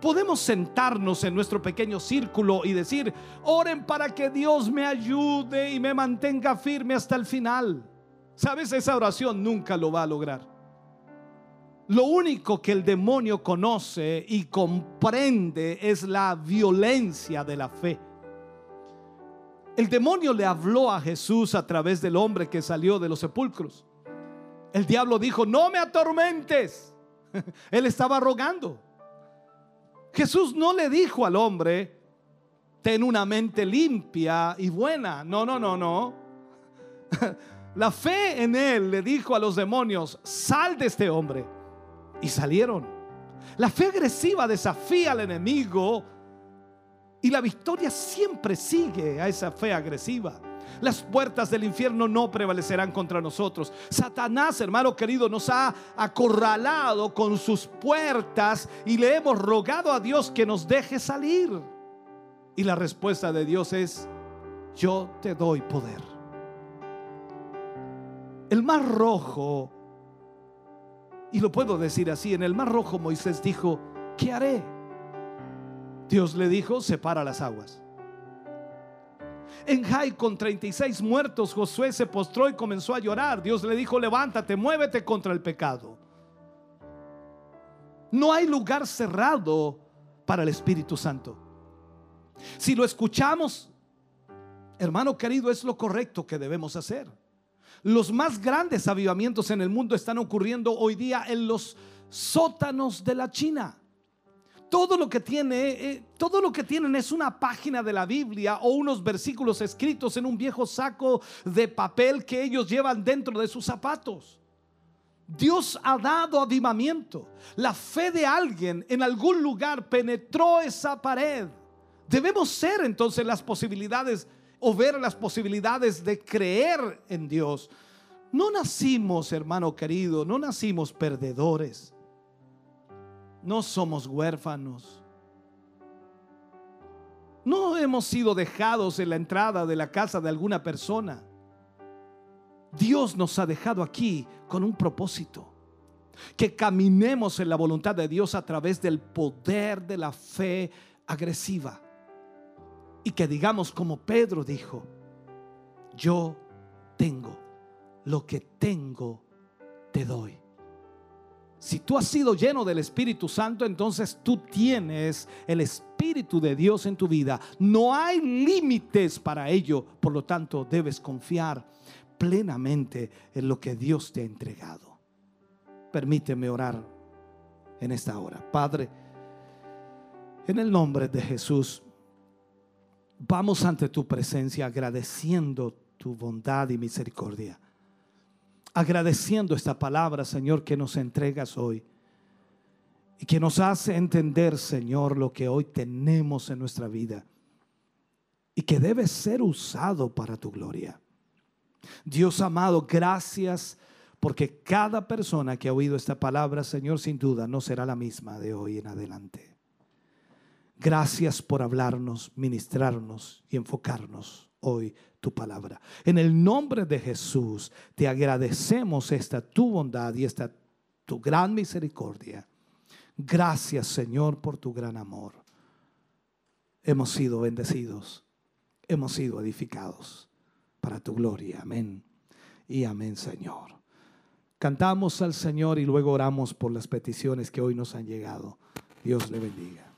podemos sentarnos en nuestro pequeño círculo y decir, oren para que Dios me ayude y me mantenga firme hasta el final. ¿Sabes? Esa oración nunca lo va a lograr. Lo único que el demonio conoce y comprende es la violencia de la fe. El demonio le habló a Jesús a través del hombre que salió de los sepulcros. El diablo dijo, no me atormentes. Él estaba rogando. Jesús no le dijo al hombre, ten una mente limpia y buena. No, no, no, no. La fe en él le dijo a los demonios, sal de este hombre. Y salieron. La fe agresiva desafía al enemigo y la victoria siempre sigue a esa fe agresiva. Las puertas del infierno no prevalecerán contra nosotros. Satanás, hermano querido, nos ha acorralado con sus puertas y le hemos rogado a Dios que nos deje salir. Y la respuesta de Dios es, yo te doy poder. El mar rojo, y lo puedo decir así, en el mar rojo Moisés dijo, ¿qué haré? Dios le dijo, separa las aguas. En Jai con 36 muertos, Josué se postró y comenzó a llorar. Dios le dijo, levántate, muévete contra el pecado. No hay lugar cerrado para el Espíritu Santo. Si lo escuchamos, hermano querido, es lo correcto que debemos hacer. Los más grandes avivamientos en el mundo están ocurriendo hoy día en los sótanos de la China. Todo lo que tiene, eh, todo lo que tienen es una página de la Biblia o unos versículos escritos en un viejo saco de papel que ellos llevan dentro de sus zapatos. Dios ha dado avivamiento. La fe de alguien en algún lugar penetró esa pared. Debemos ser entonces las posibilidades o ver las posibilidades de creer en Dios. No nacimos, hermano querido, no nacimos perdedores. No somos huérfanos. No hemos sido dejados en la entrada de la casa de alguna persona. Dios nos ha dejado aquí con un propósito. Que caminemos en la voluntad de Dios a través del poder de la fe agresiva. Y que digamos como Pedro dijo, yo tengo lo que tengo, te doy. Si tú has sido lleno del Espíritu Santo, entonces tú tienes el Espíritu de Dios en tu vida. No hay límites para ello. Por lo tanto, debes confiar plenamente en lo que Dios te ha entregado. Permíteme orar en esta hora. Padre, en el nombre de Jesús, vamos ante tu presencia agradeciendo tu bondad y misericordia agradeciendo esta palabra, Señor, que nos entregas hoy. Y que nos hace entender, Señor, lo que hoy tenemos en nuestra vida. Y que debe ser usado para tu gloria. Dios amado, gracias porque cada persona que ha oído esta palabra, Señor, sin duda no será la misma de hoy en adelante. Gracias por hablarnos, ministrarnos y enfocarnos hoy tu palabra. En el nombre de Jesús te agradecemos esta tu bondad y esta tu gran misericordia. Gracias Señor por tu gran amor. Hemos sido bendecidos, hemos sido edificados para tu gloria. Amén. Y amén Señor. Cantamos al Señor y luego oramos por las peticiones que hoy nos han llegado. Dios le bendiga.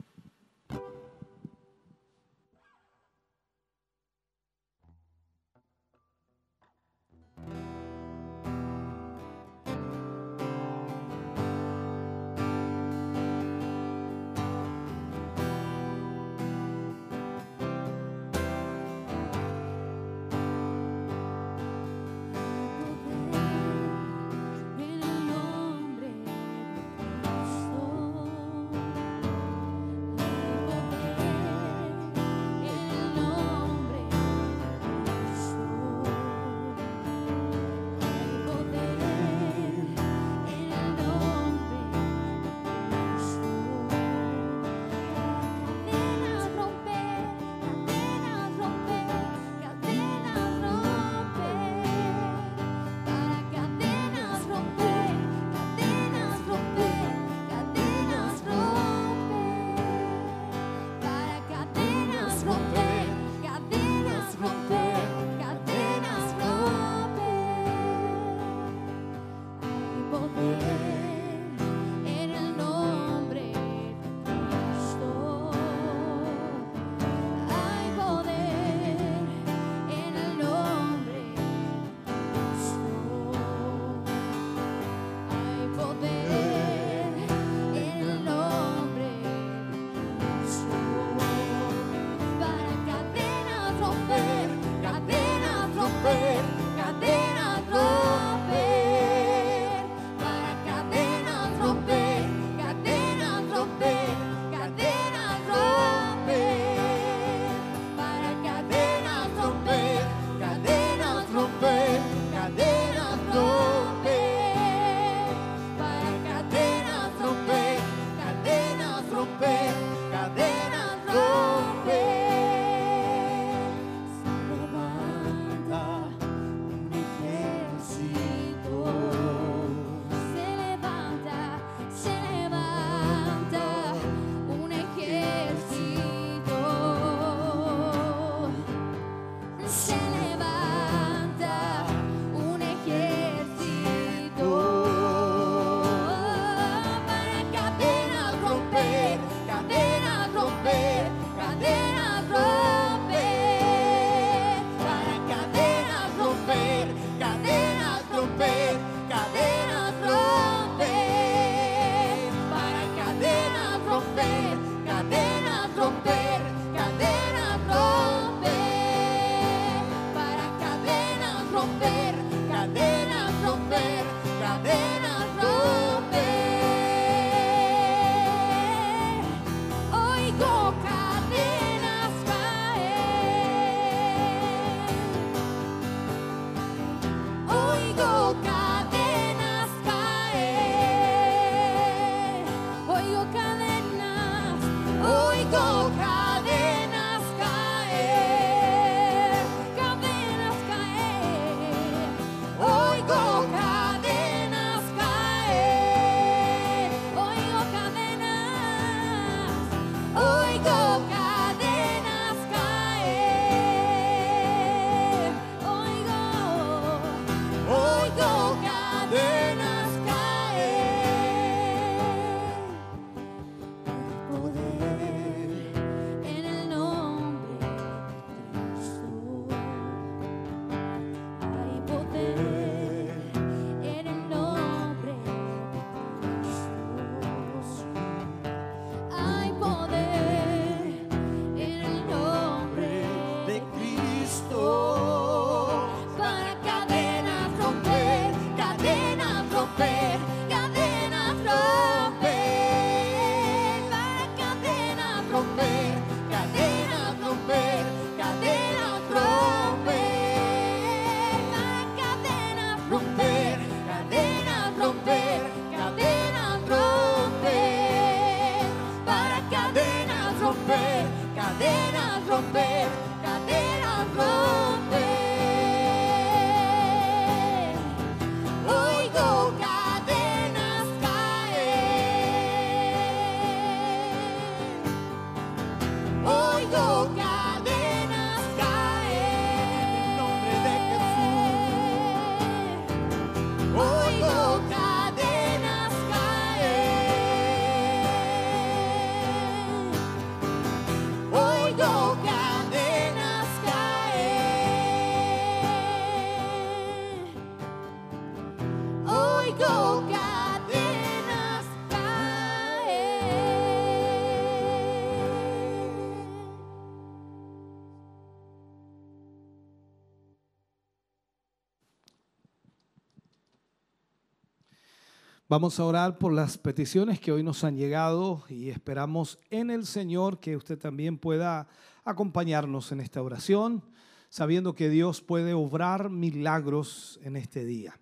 Vamos a orar por las peticiones que hoy nos han llegado y esperamos en el Señor que usted también pueda acompañarnos en esta oración, sabiendo que Dios puede obrar milagros en este día.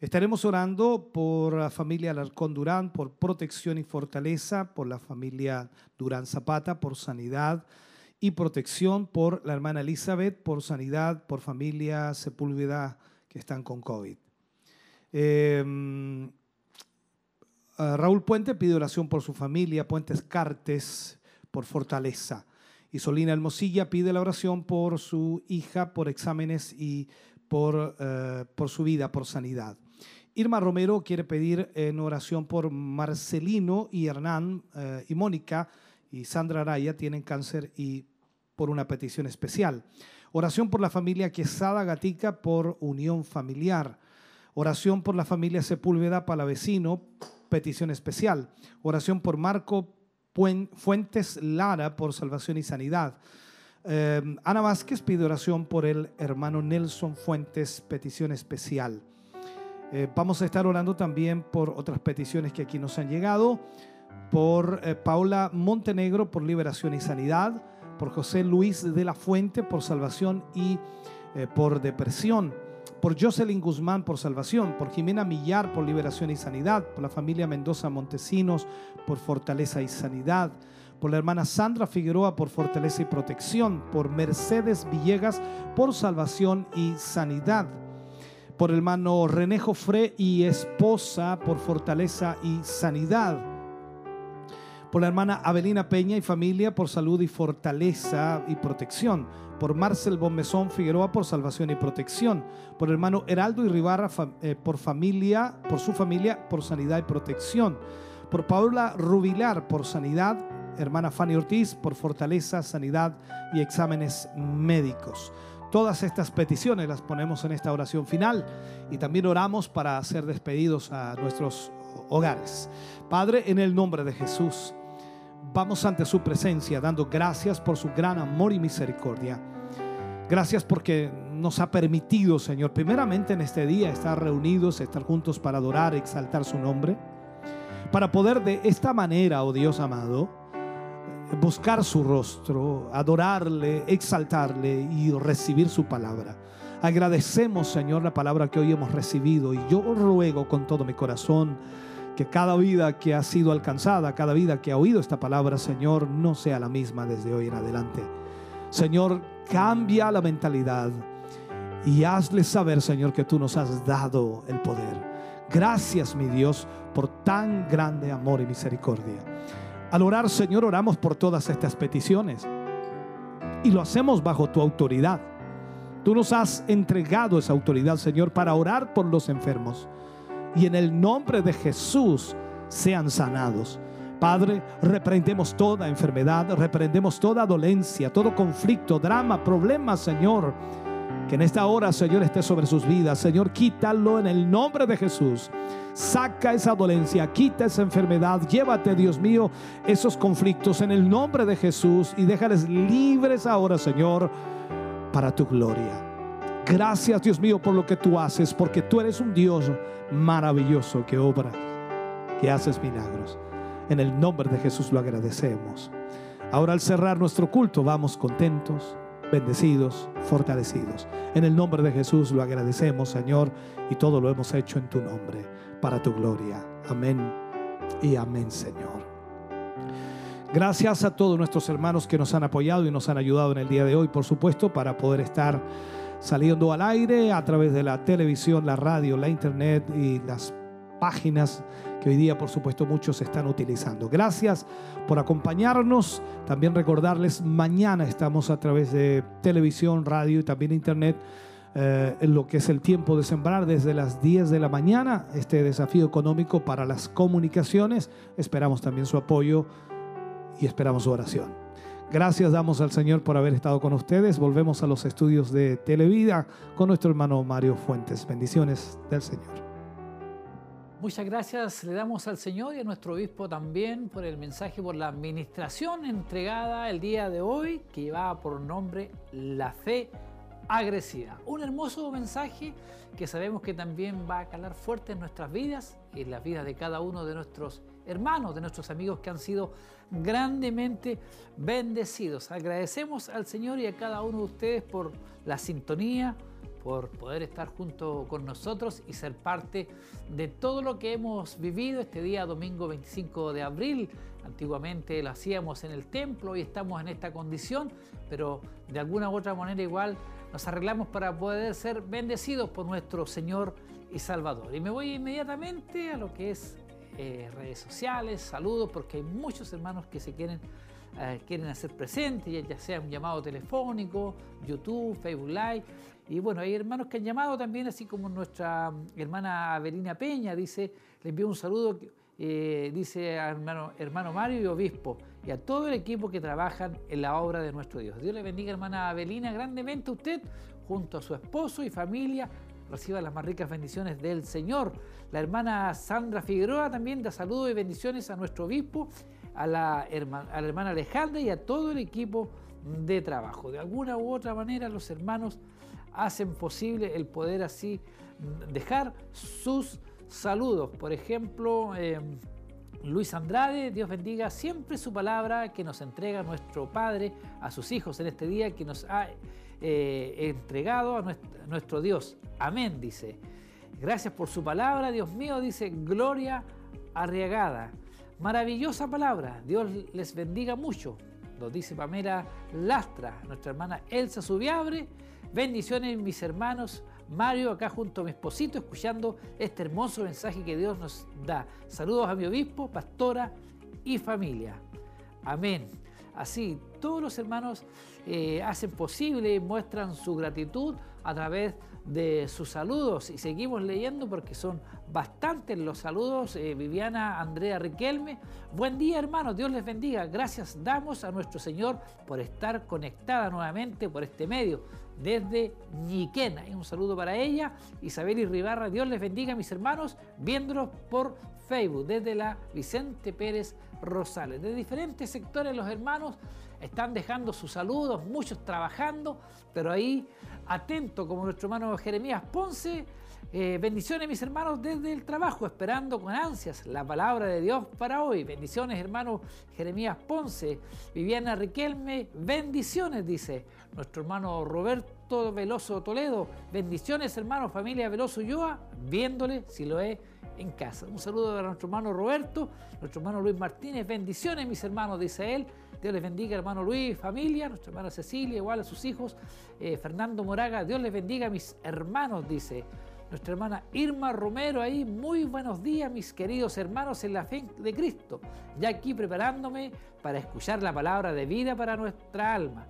Estaremos orando por la familia Alarcón Durán, por protección y fortaleza, por la familia Durán Zapata, por sanidad y protección, por la hermana Elizabeth, por sanidad, por familia Sepúlveda que están con COVID. Em, Raúl Puente pide oración por su familia, Puentes Cartes, por fortaleza. Y Solina Hermosilla pide la oración por su hija, por exámenes y por, eh, por su vida, por sanidad. Irma Romero quiere pedir en oración por Marcelino y Hernán eh, y Mónica y Sandra Araya tienen cáncer y por una petición especial. Oración por la familia Quesada Gatica por unión familiar. Oración por la familia Sepúlveda Palavecino, petición especial. Oración por Marco Fuentes Lara por salvación y sanidad. Eh, Ana Vázquez pide oración por el hermano Nelson Fuentes, petición especial. Eh, vamos a estar orando también por otras peticiones que aquí nos han llegado, por eh, Paula Montenegro por liberación y sanidad, por José Luis de la Fuente por salvación y eh, por depresión, por Jocelyn Guzmán por salvación, por Jimena Millar por liberación y sanidad, por la familia Mendoza Montesinos por fortaleza y sanidad, por la hermana Sandra Figueroa por fortaleza y protección, por Mercedes Villegas por salvación y sanidad por el hermano René Jofré y esposa por fortaleza y sanidad. Por la hermana Avelina Peña y familia por salud y fortaleza y protección. Por Marcel Bomezón Figueroa por salvación y protección. Por hermano Heraldo y Ribarra eh, por familia, por su familia por sanidad y protección. Por Paula Rubilar por sanidad. Hermana Fanny Ortiz por fortaleza, sanidad y exámenes médicos. Todas estas peticiones las ponemos en esta oración final y también oramos para ser despedidos a nuestros hogares. Padre, en el nombre de Jesús, vamos ante su presencia dando gracias por su gran amor y misericordia. Gracias porque nos ha permitido, Señor, primeramente en este día estar reunidos, estar juntos para adorar, exaltar su nombre, para poder de esta manera, oh Dios amado, buscar su rostro, adorarle, exaltarle y recibir su palabra. Agradecemos, Señor, la palabra que hoy hemos recibido y yo ruego con todo mi corazón que cada vida que ha sido alcanzada, cada vida que ha oído esta palabra, Señor, no sea la misma desde hoy en adelante. Señor, cambia la mentalidad y hazle saber, Señor, que tú nos has dado el poder. Gracias, mi Dios, por tan grande amor y misericordia. Al orar, Señor, oramos por todas estas peticiones. Y lo hacemos bajo tu autoridad. Tú nos has entregado esa autoridad, Señor, para orar por los enfermos. Y en el nombre de Jesús sean sanados. Padre, reprendemos toda enfermedad, reprendemos toda dolencia, todo conflicto, drama, problema, Señor. Que en esta hora, Señor, esté sobre sus vidas. Señor, quítalo en el nombre de Jesús. Saca esa dolencia, quita esa enfermedad, llévate, Dios mío, esos conflictos en el nombre de Jesús y déjales libres ahora, Señor, para tu gloria. Gracias, Dios mío, por lo que tú haces, porque tú eres un Dios maravilloso que obra, que haces milagros. En el nombre de Jesús lo agradecemos. Ahora al cerrar nuestro culto, vamos contentos, bendecidos, fortalecidos. En el nombre de Jesús lo agradecemos, Señor, y todo lo hemos hecho en tu nombre para tu gloria. Amén y amén, Señor. Gracias a todos nuestros hermanos que nos han apoyado y nos han ayudado en el día de hoy, por supuesto, para poder estar saliendo al aire a través de la televisión, la radio, la internet y las páginas que hoy día, por supuesto, muchos están utilizando. Gracias por acompañarnos. También recordarles, mañana estamos a través de televisión, radio y también internet eh, en lo que es el tiempo de sembrar desde las 10 de la mañana, este desafío económico para las comunicaciones. Esperamos también su apoyo y esperamos su oración. Gracias damos al Señor por haber estado con ustedes. Volvemos a los estudios de Televida con nuestro hermano Mario Fuentes. Bendiciones del Señor. Muchas gracias le damos al Señor y a nuestro obispo también por el mensaje, por la administración entregada el día de hoy que llevaba por nombre La Fe agresiva. Un hermoso mensaje que sabemos que también va a calar fuerte en nuestras vidas y en las vidas de cada uno de nuestros hermanos, de nuestros amigos que han sido grandemente bendecidos. Agradecemos al Señor y a cada uno de ustedes por la sintonía, por poder estar junto con nosotros y ser parte de todo lo que hemos vivido este día domingo 25 de abril. Antiguamente lo hacíamos en el templo y estamos en esta condición, pero de alguna u otra manera igual nos arreglamos para poder ser bendecidos por nuestro Señor y Salvador. Y me voy inmediatamente a lo que es eh, redes sociales, saludos, porque hay muchos hermanos que se quieren, eh, quieren hacer presentes, ya sea un llamado telefónico, YouTube, Facebook Live. Y bueno, hay hermanos que han llamado también, así como nuestra hermana Avelina Peña, dice, le envío un saludo, eh, dice hermano, Mario y Obispo, y a todo el equipo que trabajan en la obra de nuestro Dios. Dios le bendiga, hermana Avelina, grandemente usted, junto a su esposo y familia, reciba las más ricas bendiciones del Señor. La hermana Sandra Figueroa también da saludos y bendiciones a nuestro obispo, a la, hermana, a la hermana Alejandra y a todo el equipo de trabajo. De alguna u otra manera los hermanos hacen posible el poder así dejar sus saludos. Por ejemplo, eh, Luis Andrade, Dios bendiga siempre su palabra que nos entrega nuestro Padre a sus hijos en este día que nos ha eh, entregado a nuestro, Dios. Amén, dice. Gracias por su palabra, Dios mío, dice Gloria Arriagada. Maravillosa palabra, Dios les bendiga mucho. Nos dice Pamela Lastra, nuestra hermana Elsa Subiabre. Bendiciones mis hermanos. Mario, acá junto a mi esposito, escuchando este hermoso mensaje que Dios nos da. Saludos a mi obispo, pastora y familia. Amén. Así, todos los hermanos eh, hacen posible y muestran su gratitud a través de sus saludos. Y seguimos leyendo porque son bastantes los saludos. Eh, Viviana Andrea Riquelme. Buen día hermanos, Dios les bendiga. Gracias damos a nuestro Señor por estar conectada nuevamente por este medio desde Ñiquén. un saludo para ella. Isabel y Ribarra, Dios les bendiga mis hermanos, viéndolos por Facebook desde la Vicente Pérez Rosales. De diferentes sectores los hermanos están dejando sus saludos, muchos trabajando, pero ahí atento como nuestro hermano Jeremías Ponce. Eh, bendiciones mis hermanos desde el trabajo, esperando con ansias la palabra de Dios para hoy. Bendiciones hermano Jeremías Ponce, Viviana Riquelme, bendiciones dice nuestro hermano Roberto Veloso Toledo. Bendiciones hermano familia Veloso Yoa, viéndole si lo es en casa. Un saludo a nuestro hermano Roberto, nuestro hermano Luis Martínez, bendiciones mis hermanos, dice él. Dios les bendiga, hermano Luis, familia, nuestra hermana Cecilia, igual a sus hijos. Eh, Fernando Moraga, Dios les bendiga mis hermanos, dice nuestra hermana Irma Romero ahí. Muy buenos días, mis queridos hermanos en la fe de Cristo. Ya aquí preparándome para escuchar la palabra de vida para nuestra alma.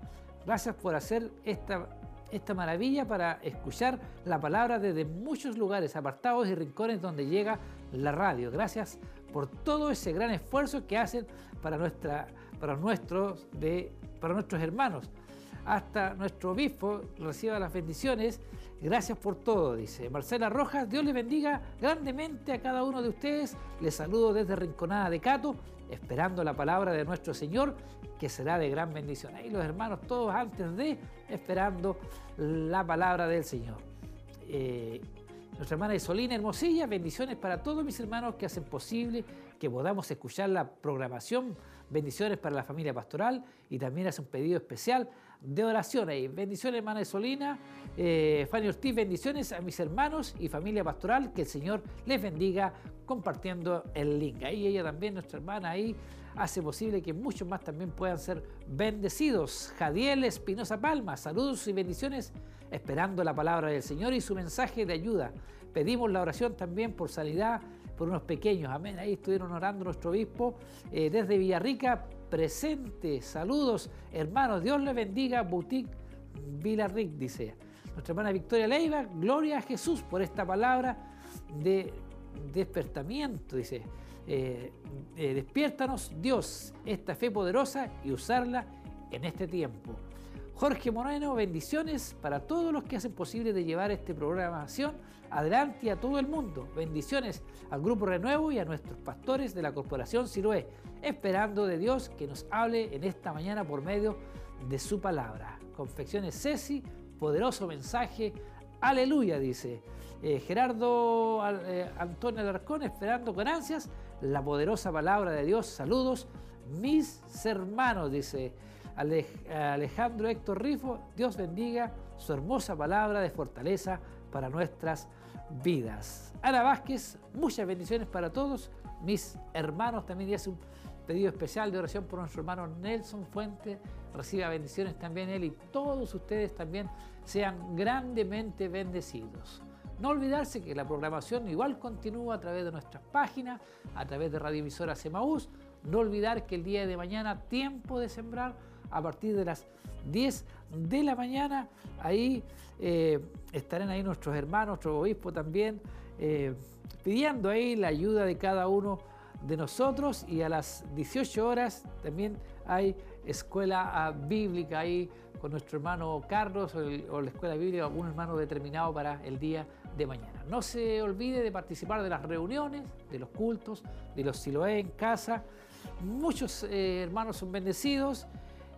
Gracias por hacer esta esta maravilla para escuchar la palabra desde muchos lugares apartados y rincones donde llega la radio. Gracias por todo ese gran esfuerzo que hacen para, nuestra, para, nuestros, de, para nuestros hermanos. Hasta nuestro obispo reciba las bendiciones. Gracias por todo, dice Marcela Rojas. Dios les bendiga grandemente a cada uno de ustedes. Les saludo desde Rinconada de Cato, esperando la palabra de nuestro Señor que será de gran bendición. Ahí los hermanos todos antes de esperando la palabra del Señor. Eh, nuestra hermana Isolina Hermosilla, bendiciones para todos mis hermanos que hacen posible que podamos escuchar la programación. Bendiciones para la familia pastoral y también hace un pedido especial de oración ahí. Bendiciones, hermana Isolina. Eh, Fanny Ortiz, bendiciones a mis hermanos y familia pastoral. Que el Señor les bendiga compartiendo el link. Ahí ella también, nuestra hermana ahí, hace posible que muchos más también puedan ser bendecidos. Jadiel Espinosa Palma, saludos y bendiciones, esperando la palabra del Señor y su mensaje de ayuda. Pedimos la oración también por sanidad por unos pequeños. Amén. Ahí estuvieron orando nuestro obispo eh, desde Villarrica, presente. Saludos, hermanos. Dios les bendiga. Boutique Villarric, dice. Nuestra hermana Victoria Leiva, gloria a Jesús por esta palabra de despertamiento, dice. Eh, eh, despiértanos, Dios, esta fe poderosa y usarla en este tiempo. Jorge Moreno, bendiciones para todos los que hacen posible de llevar esta programación adelante a todo el mundo. Bendiciones al Grupo Renuevo y a nuestros pastores de la Corporación Siloé, esperando de Dios que nos hable en esta mañana por medio de su palabra. Confecciones Ceci, poderoso mensaje. Aleluya, dice. Eh, Gerardo eh, Antonio Alarcón, esperando con ansias la poderosa palabra de Dios. Saludos, mis hermanos, dice Alejandro Héctor Rifo. Dios bendiga su hermosa palabra de fortaleza para nuestras vidas. Ana Vázquez, muchas bendiciones para todos. Mis hermanos también hace un pedido especial de oración por nuestro hermano Nelson Fuente. Reciba bendiciones también él y todos ustedes también sean grandemente bendecidos. No olvidarse que la programación igual continúa a través de nuestras páginas, a través de Radio Emisora Semaús. No olvidar que el día de mañana, tiempo de sembrar, a partir de las 10 de la mañana, ahí eh, estarán ahí nuestros hermanos, nuestro obispo también, eh, pidiendo ahí la ayuda de cada uno de nosotros y a las 18 horas también hay escuela ah, bíblica ahí con nuestro hermano Carlos o, la escuela bíblica, algún hermano determinado para el día de mañana. No se olvide de participar de las reuniones, de los cultos, de los siloé en casa. Muchos eh, hermanos son bendecidos.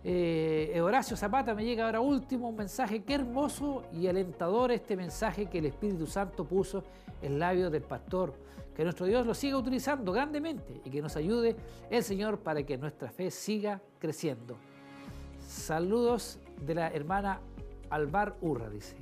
Eh, Horacio Zapata me llega ahora último un mensaje, qué hermoso y alentador este mensaje que el Espíritu Santo puso en labios del pastor. Que nuestro Dios lo siga utilizando grandemente y que nos ayude el Señor para que nuestra fe siga creciendo. Saludos de la hermana Alvar Urra, dice.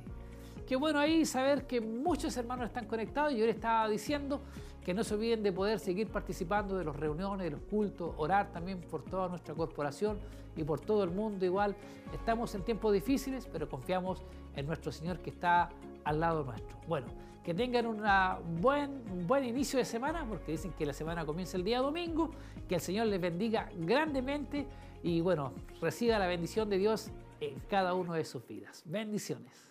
Qué bueno ahí saber que muchos hermanos están conectados. Yo les estaba diciendo que no se olviden de poder seguir participando de las reuniones, de los cultos, orar también por toda nuestra corporación y por todo el mundo igual. Estamos en tiempos difíciles, pero confiamos en nuestro Señor que está al lado nuestro. Bueno, que tengan una buen, un buen inicio de semana, porque dicen que la semana comienza el día domingo, que el Señor les bendiga grandemente y bueno, reciba la bendición de Dios en cada uno de sus vidas. Bendiciones.